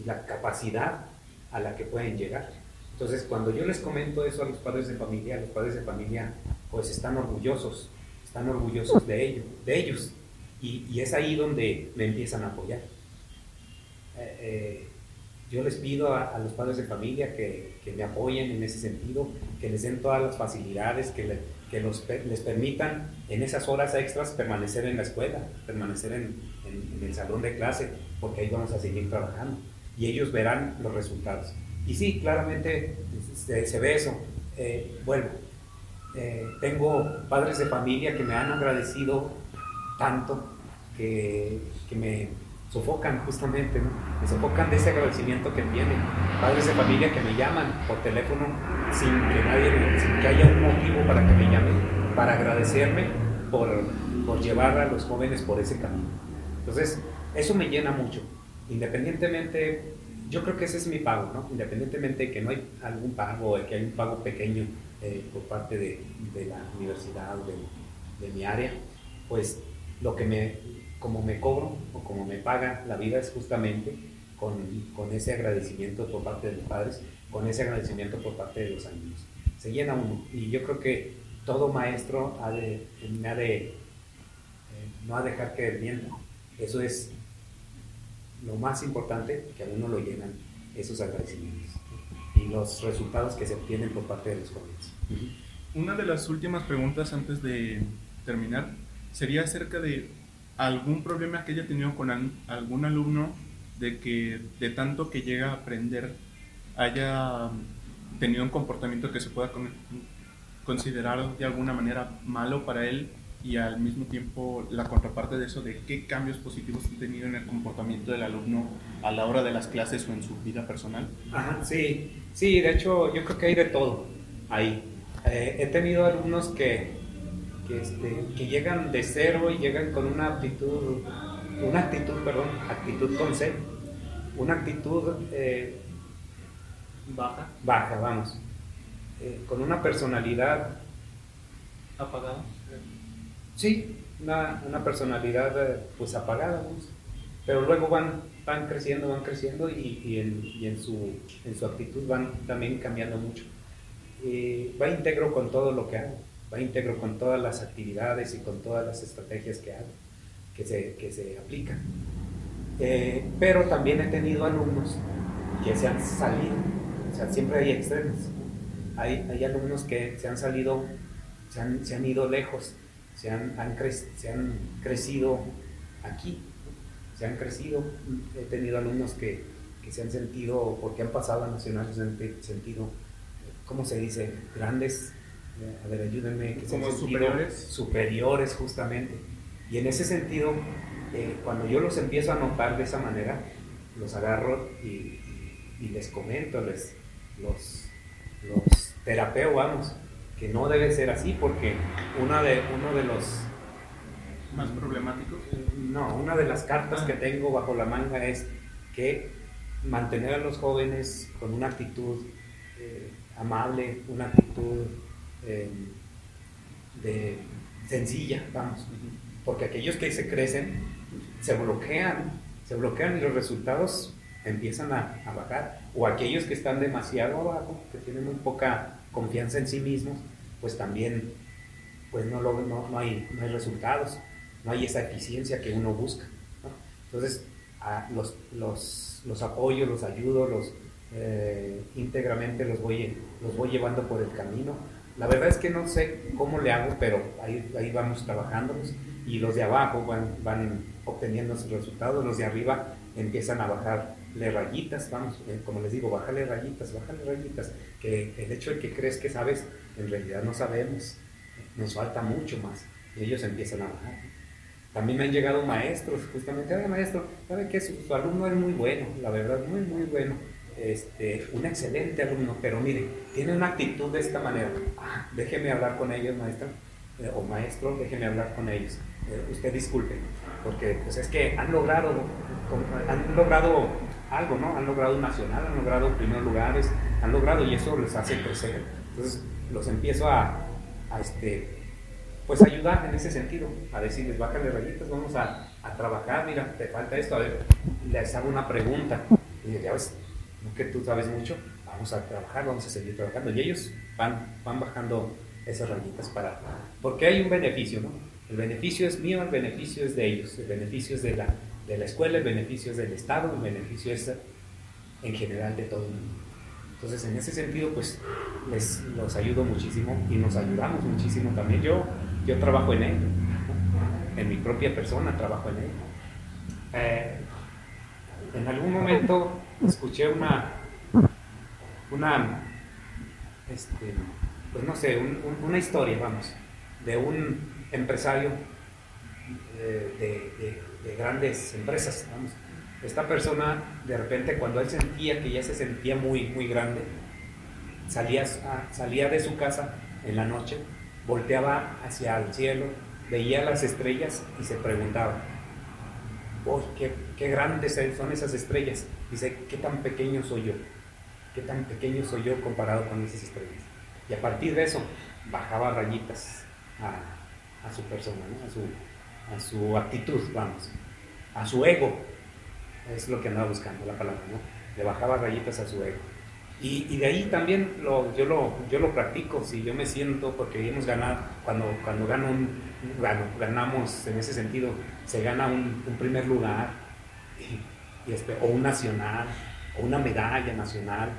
y la capacidad a la que pueden llegar. Entonces, cuando yo les comento eso a los padres de familia, los padres de familia pues están orgullosos, están orgullosos de ellos, de ellos. Y, es ahí donde me empiezan a apoyar. Eh, eh, yo les pido a, los padres de familia que, me apoyen en ese sentido, que les den todas las facilidades, que, que les permitan en esas horas extras permanecer en la escuela, permanecer en, el salón de clase, porque ahí vamos a seguir trabajando. Y ellos verán los resultados. Y sí, claramente se, ve eso. Eh, bueno, eh, tengo padres de familia que me han agradecido tanto que, que me sofocan justamente, ¿no? me sofocan de ese agradecimiento que tienen. Padres de familia que me llaman por teléfono sin que nadie, sin que haya un motivo para que me llamen, para agradecerme por, por llevar a los jóvenes por ese camino. Entonces, eso me llena mucho. Independientemente, yo creo que ese es mi pago, ¿no? Independientemente de que no hay algún pago, de que hay un pago pequeño eh, por parte de, de, la universidad o de, mi área, pues lo que me, como me cobro o como me paga la vida es justamente con, con ese agradecimiento por parte de mis padres, con ese agradecimiento por parte de los amigos. Se llena uno y yo creo que todo maestro ha de, ha de, eh, no ha de dejar que mienta. Eso es lo más importante que a uno lo llenan esos agradecimientos y los resultados que se obtienen por parte de los jóvenes. Una de las últimas preguntas antes de terminar sería acerca de algún problema que haya tenido con algún alumno de que de tanto que llega a aprender haya tenido un comportamiento que se pueda considerar de alguna manera malo para él y al mismo tiempo la contraparte de eso de qué cambios positivos han tenido en el comportamiento del alumno a la hora de las clases o en su vida personal. Sí, sí, de hecho yo creo que hay de todo ahí. Eh, he tenido alumnos que, que, este, que, llegan de cero y llegan con una actitud, una actitud, perdón, actitud con C, una actitud eh, baja, baja, vamos, eh, con una personalidad apagada. Sí, una, una personalidad eh, pues apagada, pero luego van, van creciendo, van creciendo y, y, en, y en, su, en, su, actitud van también cambiando mucho. va íntegro con todo lo que hago, va íntegro con todas las actividades y con todas las estrategias que hago, que se, que se aplican. Eh, pero también he tenido alumnos que se han salido, o sea, siempre hay extremos. Hay, hay alumnos que se han salido, se han, se han ido lejos se han, se han crecido aquí, se han crecido. He tenido alumnos que, que, se han sentido, porque han pasado a nacionales, se han sentido, ¿cómo se dice? Grandes, a ver, ayúdenme. Que ¿Como superiores? Superiores, justamente. Y en ese sentido, eh, cuando yo los empiezo a notar de esa manera, los agarro y, y les comento, les, los, los terapeo, vamos que no debe ser así porque una de, uno de los... ¿Más problemáticos? No, una de las cartas que tengo bajo la manga es que mantener a los jóvenes con una actitud eh, amable, una actitud eh, de sencilla, vamos, porque aquellos que se crecen se bloquean, se bloquean y los resultados empiezan a, a bajar, o aquellos que están demasiado abajo, que tienen muy poca confianza en sí mismos, pues también pues no, hay, no hay resultados, no hay esa eficiencia que uno busca. Entonces, los, los, los, apoyo, los ayudo, los eh, íntegramente los voy, los voy llevando por el camino. La verdad es que no sé cómo le hago, pero ahí, ahí vamos trabajando y los de abajo van, van obteniendo sus resultados, los de arriba empiezan a bajarle rayitas, vamos, eh, como les digo, bájale rayitas, bájale rayitas, que el hecho de que crees que sabes, en realidad no sabemos, nos falta mucho más, y ellos empiezan a bajar. También me han llegado maestros, justamente, oye maestro, ¿sabe que su, su, alumno es muy bueno, la verdad, muy, muy bueno, este, un excelente alumno, pero mire, tiene una actitud de esta manera, ah, déjeme hablar con ellos, maestro, eh, o maestro, déjeme hablar con ellos, eh, usted disculpe, porque pues es que han logrado, han logrado algo, ¿no? Han logrado nacional, han logrado primeros lugares, han logrado y eso les hace crecer. Entonces los empiezo a, este, pues ayudar en ese sentido, a decirles, bájale rayitas, vamos a, a, trabajar, mira, te falta esto, a ver, les hago una pregunta, que tú sabes mucho, vamos a trabajar, vamos a seguir trabajando, y ellos van, van bajando esas rayitas para, porque hay un beneficio, ¿no? El beneficio es mío, el beneficio es de ellos, el beneficio es de la, de la escuela, el beneficio es del Estado, el beneficio es en general de todo el mundo. Entonces, en ese sentido, pues les los ayudo muchísimo y nos ayudamos muchísimo también. Yo, yo trabajo en él, en mi propia persona trabajo en él. Eh, en algún momento escuché una, una, este, pues no sé, una historia, vamos, de un empresario de, grandes empresas. Esta persona, de repente, cuando él sentía que ya se sentía muy, muy grande, salía, salía de su casa en la noche, volteaba hacia el cielo, veía las estrellas y se preguntaba, oh, qué, qué grandes son esas estrellas! Dice, ¿qué tan pequeño soy yo? ¿Qué tan pequeño soy yo comparado con esas estrellas? Y a partir de eso, bajaba rayitas a, su persona, a, su, a su actitud, vamos, a su ego. Es lo que andaba buscando la palabra, ¿no? Le bajaba rayitas a su ego. Y, de ahí también lo, yo, lo, yo lo practico, si yo me siento, porque hemos ganado, cuando, cuando gano un, ganamos en ese sentido, se gana un, primer lugar, este, o un nacional, o una medalla nacional,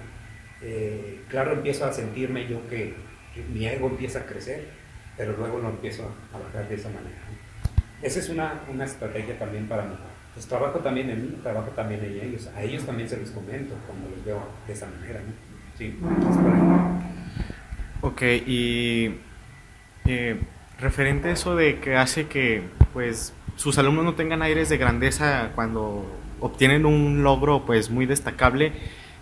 eh, claro, empiezo a sentirme yo que, mi ego empieza a crecer pero luego lo empiezo a, bajar de esa manera. Esa es una, una estrategia también para mí. Pues trabajo también en mí, trabajo también en ellos. A ellos también se los comento cuando los veo de esa manera. Sí, Ok, y eh, referente a eso de que hace que pues sus alumnos no tengan aires de grandeza cuando obtienen un logro pues muy destacable.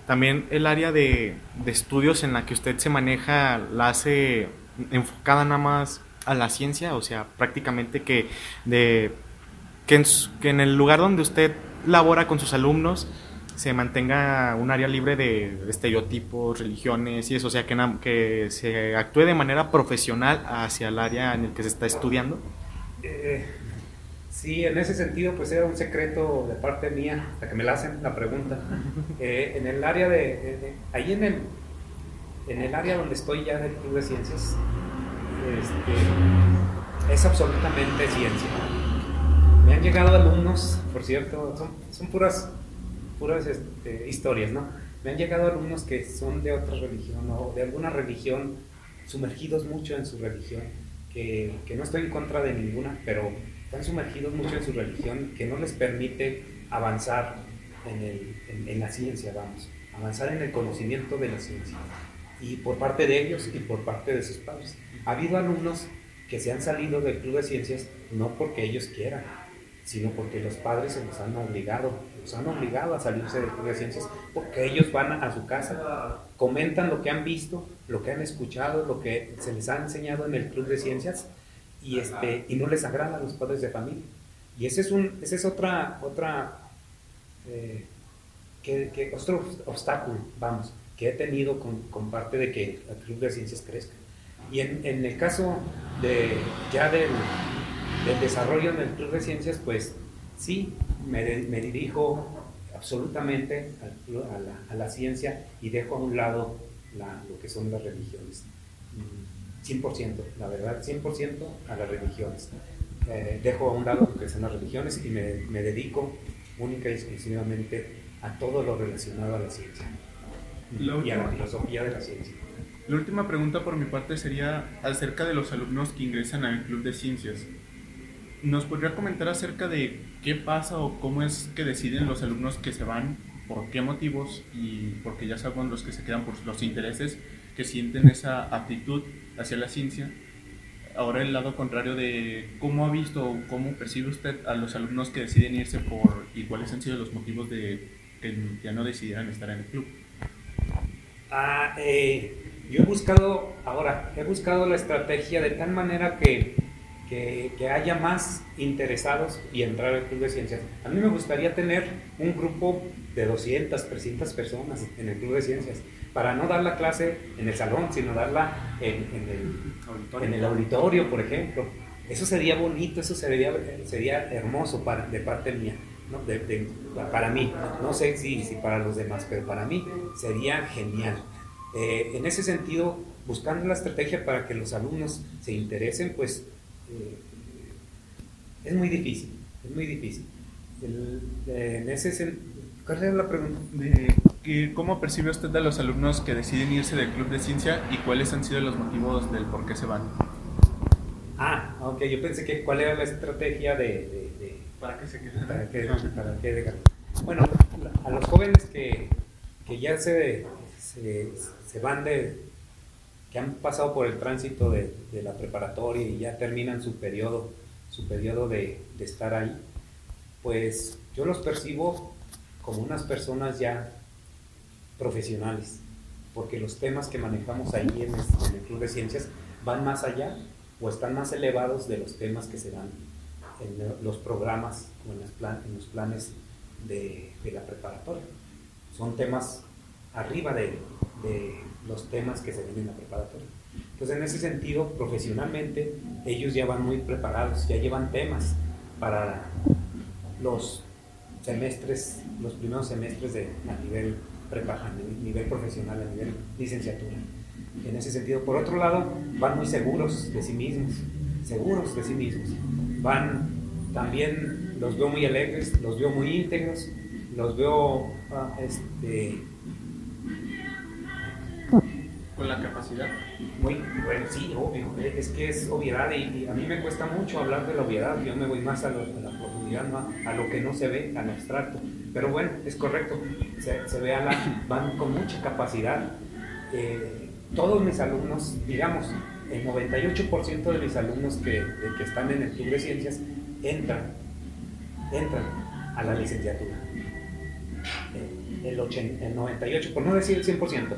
También el área de, estudios en la que usted se maneja la hace enfocada nada más a la ciencia, o sea, prácticamente que, de, que, en, el lugar donde usted labora con sus alumnos se mantenga un área libre de estereotipos, religiones y eso, o sea, que, que se actúe de manera profesional hacia el área en el que se está estudiando. Eh, Sí, en ese sentido, pues era un secreto de parte mía, hasta que me la hacen la pregunta. Eh, en el área de, ahí en el, en el área donde estoy ya del Club de Ciencias, este, es absolutamente ciencia. Me han llegado alumnos, por cierto, son, son puras, puras este, historias, ¿no? Me han llegado alumnos que son de otra religión o de alguna religión, sumergidos mucho en su religión, que, que no estoy en contra de ninguna, pero están sumergidos mucho en su religión que no les permite avanzar en, la ciencia, vamos, avanzar en el conocimiento de la ciencia. Y por parte de ellos y por parte de sus padres. Ha habido alumnos que se han salido del club de ciencias no porque ellos quieran, sino porque los padres se los han obligado, los han obligado a salirse del club de ciencias, porque ellos van a su casa, comentan lo que han visto, lo que han escuchado, lo que se les ha enseñado en el club de ciencias y, este, y no les agrada a los padres de familia. Y ese es, un, ese es otra, otra eh, que, otro obstáculo, vamos, que he tenido con, con, parte de que el Club de Ciencias crezca. Y en, en el caso de, ya del, del, desarrollo en el Club de Ciencias, pues sí, me, me dirijo absolutamente a, la, a, la, ciencia y dejo a un lado la, lo que son las religiones. 100%, la verdad, 100% a las religiones. Eh, dejo a un lado lo que son las religiones y me, me, dedico única y exclusivamente a todo lo relacionado a la ciencia y a la filosofía de la ciencia. La última pregunta por mi parte sería acerca de los alumnos que ingresan al Club de Ciencias. ¿Nos podría comentar acerca de qué pasa o cómo es que deciden los alumnos que se van, por qué motivos y porque ya saben los que se quedan por los intereses que sienten esa aptitud hacia la ciencia. Ahora el lado contrario de cómo ha visto o cómo percibe usted a los alumnos que deciden irse por y cuáles han sido los motivos de que ya no decidieran estar en el club. Ah, eh, yo he buscado, ahora, he buscado la estrategia de tal manera que, que, que, haya más interesados y entrar al Club de Ciencias. A mí me gustaría tener un grupo de 200, 300 personas en el Club de Ciencias para no dar la clase en el salón, sino darla en, el, auditorio. en el auditorio, por ejemplo. Eso sería bonito, eso sería, sería hermoso para, de parte mía, ¿no? para mí. No sé si, si, para los demás, pero para mí sería genial. Eh, en ese sentido, buscando la estrategia para que los alumnos se interesen, pues eh, es muy difícil, es muy difícil. en ese, ¿Cuál es la pregunta? De ¿Cómo percibe usted a los alumnos que deciden irse del club de ciencia y cuáles han sido los motivos del por qué se van? Ah, ok, yo pensé que cuál era la estrategia de... ¿Para qué se quedan? Para qué, para qué Bueno, a los jóvenes que, que ya se, se, se, van de... que han pasado por el tránsito de, la preparatoria y ya terminan su periodo, su periodo de, estar ahí, pues yo los percibo como unas personas ya profesionales, porque los temas que manejamos ahí en el, Club de Ciencias van más allá o están más elevados de los temas que se dan en los programas o en, en los planes de, la preparatoria. Son temas arriba de, los temas que se ven en la preparatoria. Entonces, en ese sentido, profesionalmente, ellos ya van muy preparados, ya llevan temas para los semestres, los primeros semestres de, a nivel a nivel profesional, a nivel licenciatura. En ese sentido, por otro lado, van muy seguros de sí mismos, seguros de sí mismos. Van también, los veo muy alegres, los veo muy íntegros, los veo ah, este, la capacidad. Muy, bueno, sí, obvio, es que es obviedad y, a mí me cuesta mucho hablar de la obviedad, yo me voy más a, la profundidad, a lo que no se ve, al abstracto. Pero bueno, es correcto, se, ve a la, van con mucha capacidad. Eh, todos mis alumnos, digamos, el 98% de mis alumnos que, que están en el Club de Ciencias entran, entran a la licenciatura. Eh, el, 80, el 98, por no decir el 100%,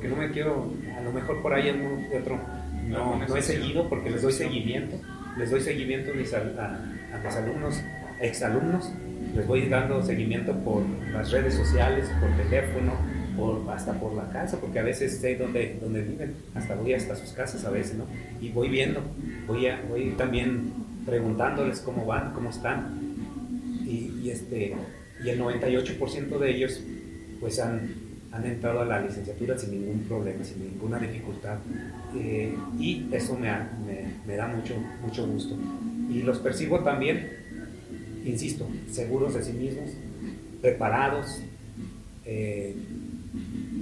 porque no me quiero, a lo mejor por ahí de otro, no, no he seguido porque les doy seguimiento, les doy seguimiento a mis, a, a mis alumnos, exalumnos, les voy dando seguimiento por las redes sociales, por teléfono, por, hasta por la casa, porque a veces sé dónde, dónde viven, hasta voy hasta sus casas a veces, ¿no? Y voy viendo, voy, a, voy también preguntándoles cómo van, cómo están. Y, y este, y el 98% de ellos pues han, han, entrado a la licenciatura sin ningún problema, sin ninguna dificultad. Eh, y eso me, me, me, da mucho, mucho gusto. Y los percibo también, insisto, seguros de sí mismos, preparados, eh,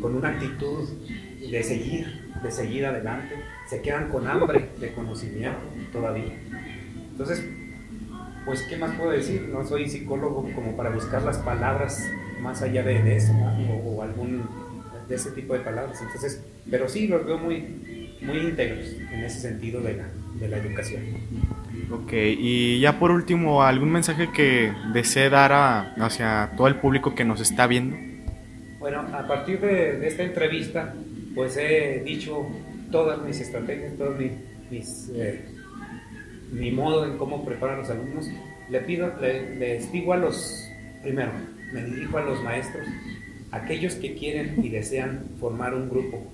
con una actitud de seguir, de seguir adelante, se quedan con hambre de conocimiento todavía. Entonces, pues, ¿qué más puedo decir? No soy psicólogo como para buscar las palabras más allá de, eso, o, o, algún de ese tipo de palabras. Entonces, pero sí los veo muy, muy íntegros en ese sentido de la, de la educación. Ok, y ya por último, ¿algún mensaje que desee dar a, hacia todo el público que nos está viendo? Bueno, a partir de, de esta entrevista, pues he dicho todas mis estrategias, todos mis, mis eh, mi modo en cómo preparo a los alumnos. Le pido, le, les digo a los, primero, me dirijo a los maestros, aquellos que quieren y desean formar un grupo,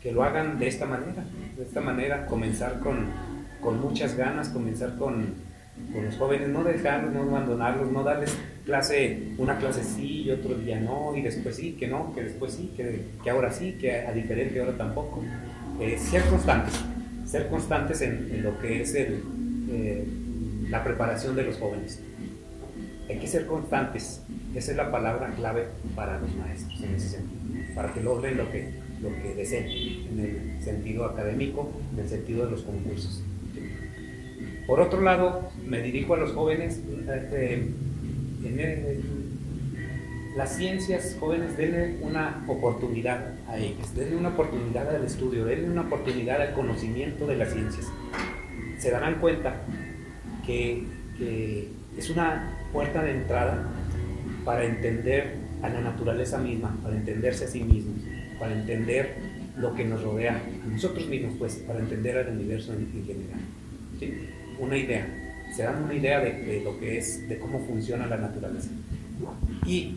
que lo hagan de esta manera, de esta manera, comenzar con, con muchas ganas, comenzar con, con los jóvenes, no dejarlos, no abandonarlos, no darles clase, una clase sí y otro día no, y después sí, que no, que después sí, que, que ahora sí, que a diferente ahora tampoco. Eh, ser constantes, ser constantes en, lo que es eh, la preparación de los jóvenes. Hay que ser constantes, esa es la palabra clave para los maestros en ese sentido, para que logren lo que, lo que deseen en el sentido académico, en el sentido de los concursos. Por otro lado, me dirijo a los jóvenes, eh, en el, las ciencias jóvenes, denle una oportunidad a ellos, denle una oportunidad al estudio, denle una oportunidad al conocimiento de las ciencias. Se darán cuenta que, que es una puerta de entrada para entender a la naturaleza misma, para entenderse a sí mismos, para entender lo que nos rodea, a nosotros mismos, pues, para entender al universo en, en general. ¿Sí? Una idea, se dan una idea de, de, lo que es, de cómo funciona la naturaleza. Y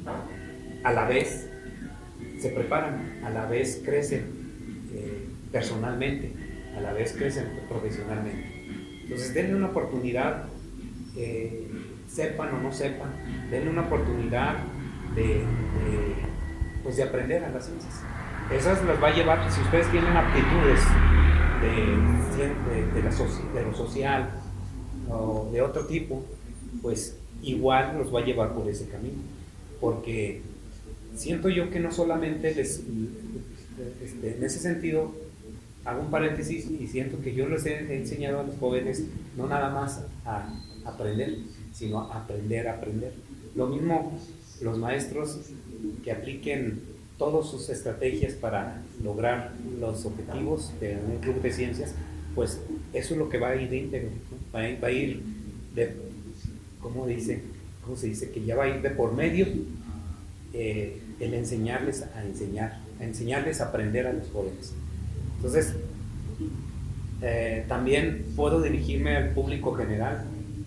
a la vez se preparan, a la vez crecen eh, personalmente, a la vez crecen profesionalmente. Entonces, denle una oportunidad, eh, sepan o no sepan, denle una oportunidad de, pues de aprender a las ciencias. Esas las va a llevar, si ustedes tienen aptitudes de, de, de lo social o de otro tipo, pues igual los va a llevar por ese camino. Porque siento yo que no solamente les, este, en ese sentido, hago un paréntesis y siento que yo les he enseñado a los jóvenes no nada más a aprender, sino aprender a aprender. Lo mismo los maestros que apliquen todas sus estrategias para lograr los objetivos de un club de ciencias, pues eso es lo que va a ir íntegro, ¿no? va, a, va, a, ir de, ¿cómo dice? ¿Cómo se dice? Que ya va a ir de por medio eh, el enseñarles a enseñar, a enseñarles a aprender a los jóvenes. Entonces, eh, también puedo dirigirme al público general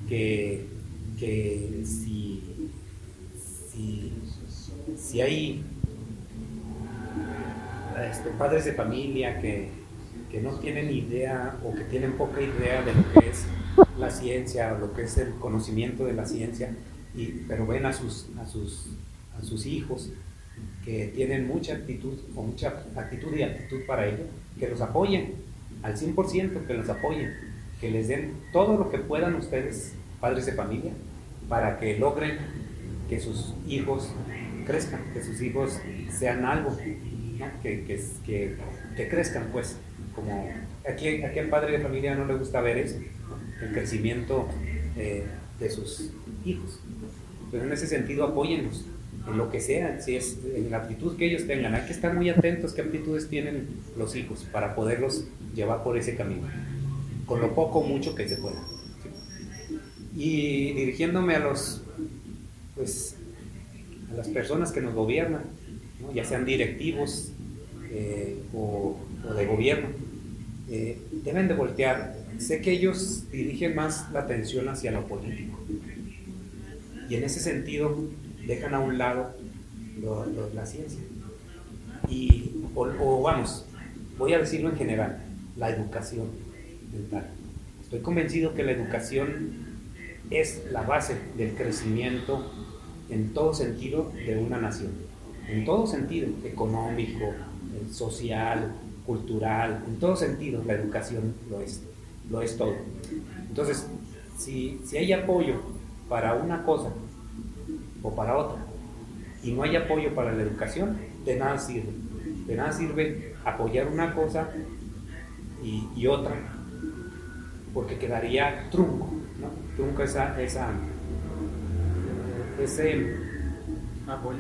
que, que si, si, si hay este, padres de familia que, que, no tienen idea o que tienen poca idea de lo que es la ciencia lo que es el conocimiento de la ciencia, y, pero ven a sus, a, sus, a sus hijos que tienen mucha actitud o mucha actitud y actitud para ello, que los apoyen al 100%, que los apoyen, que les den todo lo que puedan ustedes, padres de familia, para que logren que sus hijos crezcan, que sus hijos sean algo, que, que, que, crezcan pues, como aquí, aquí padre de familia no le gusta ver eso, el crecimiento eh, de sus hijos. Entonces, en ese sentido, apóyennos en lo que sea, si es en la actitud que ellos tengan. Hay que estar muy atentos qué aptitudes tienen los hijos para poderlos llevar por ese camino, con lo poco o mucho que se pueda. Y dirigiéndome a los, pues, a las personas que nos gobiernan, ya sean directivos eh, o, de gobierno, eh, deben de voltear. Sé que ellos dirigen más la atención hacia lo político. Y en ese sentido, dejan a un lado la ciencia. Y, o, vamos, voy a decirlo en general, la educación mental. Estoy convencido que la educación es la base del crecimiento en todo sentido de una nación. En todo sentido, económico, social, cultural, en todo sentido la educación lo es, lo es todo. Entonces, si, si hay apoyo para una cosa o para otra, y no hay apoyo para la educación, de nada sirve. De nada sirve apoyar una cosa y, otra, porque quedaría trunco, ¿no? Trunco esa, esa, ese apoyo,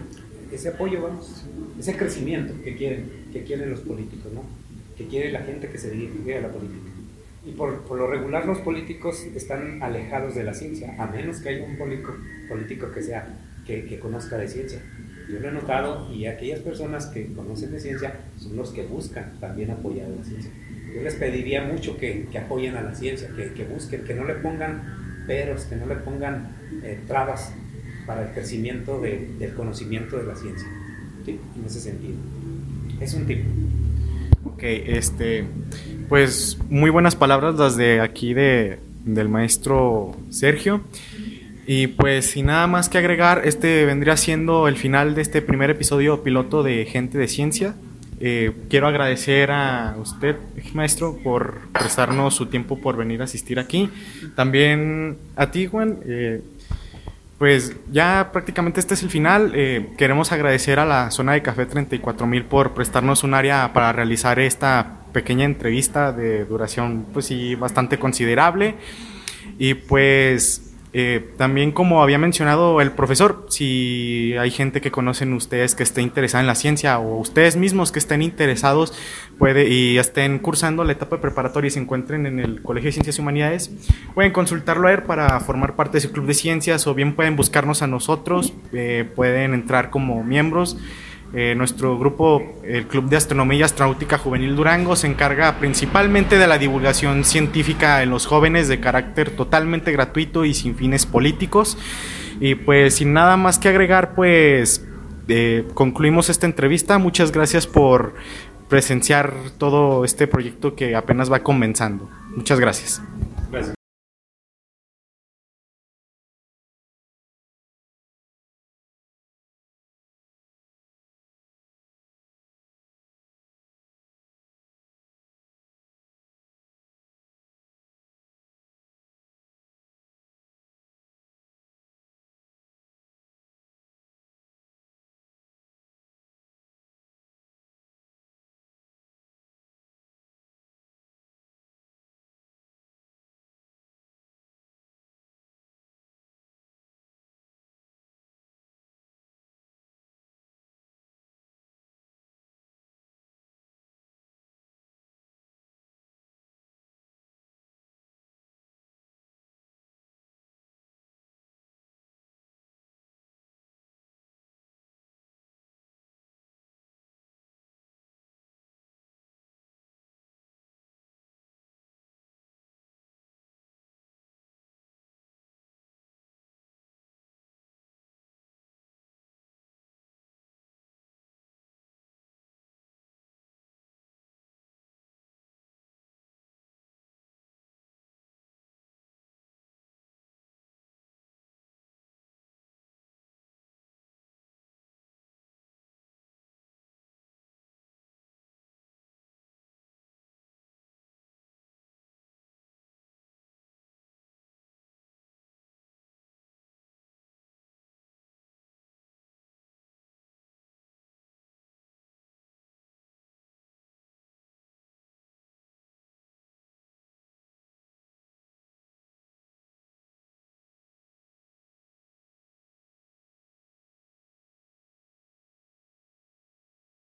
ese apoyo, vamos, ese crecimiento que quieren, que quieren los políticos, ¿no? Que quiere la gente que se dirige a la política. Y por, por, lo regular los políticos están alejados de la ciencia, a menos que haya un político, político que sea que, conozca de ciencia. Yo lo he notado y aquellas personas que conocen de ciencia son los que buscan también apoyar a la ciencia. Yo les pediría mucho que, que apoyen a la ciencia, que, que, busquen, que no le pongan peros, que no le pongan eh, trabas para el crecimiento de, del conocimiento de la ciencia. En ese sentido. Es un tipo. Ok, este, pues muy buenas palabras las de aquí de, del maestro Sergio. Y pues sin nada más que agregar, este vendría siendo el final de este primer episodio piloto de Gente de Ciencia. Eh, quiero agradecer a usted, maestro, por prestarnos su tiempo por venir a asistir aquí. También a ti, Juan. Eh, pues ya prácticamente este es el final. Eh, queremos agradecer a la zona de Café 34000 por prestarnos un área para realizar esta pequeña entrevista de duración, pues sí, bastante considerable. Y pues eh, también como había mencionado el profesor, si hay gente que conocen ustedes que esté interesada en la ciencia o ustedes mismos que estén interesados puede, y estén cursando la etapa preparatoria y se encuentren en el Colegio de Ciencias y Humanidades, pueden consultarlo a él para formar parte de su club de ciencias o bien pueden buscarnos a nosotros, eh, pueden entrar como miembros. Eh, nuestro grupo, el Club de Astronomía y Astronáutica Juvenil Durango, se encarga principalmente de la divulgación científica en los jóvenes de carácter totalmente gratuito y sin fines políticos. Y pues sin nada más que agregar, pues eh, concluimos esta entrevista. Muchas gracias por presenciar todo este proyecto que apenas va comenzando. Muchas gracias.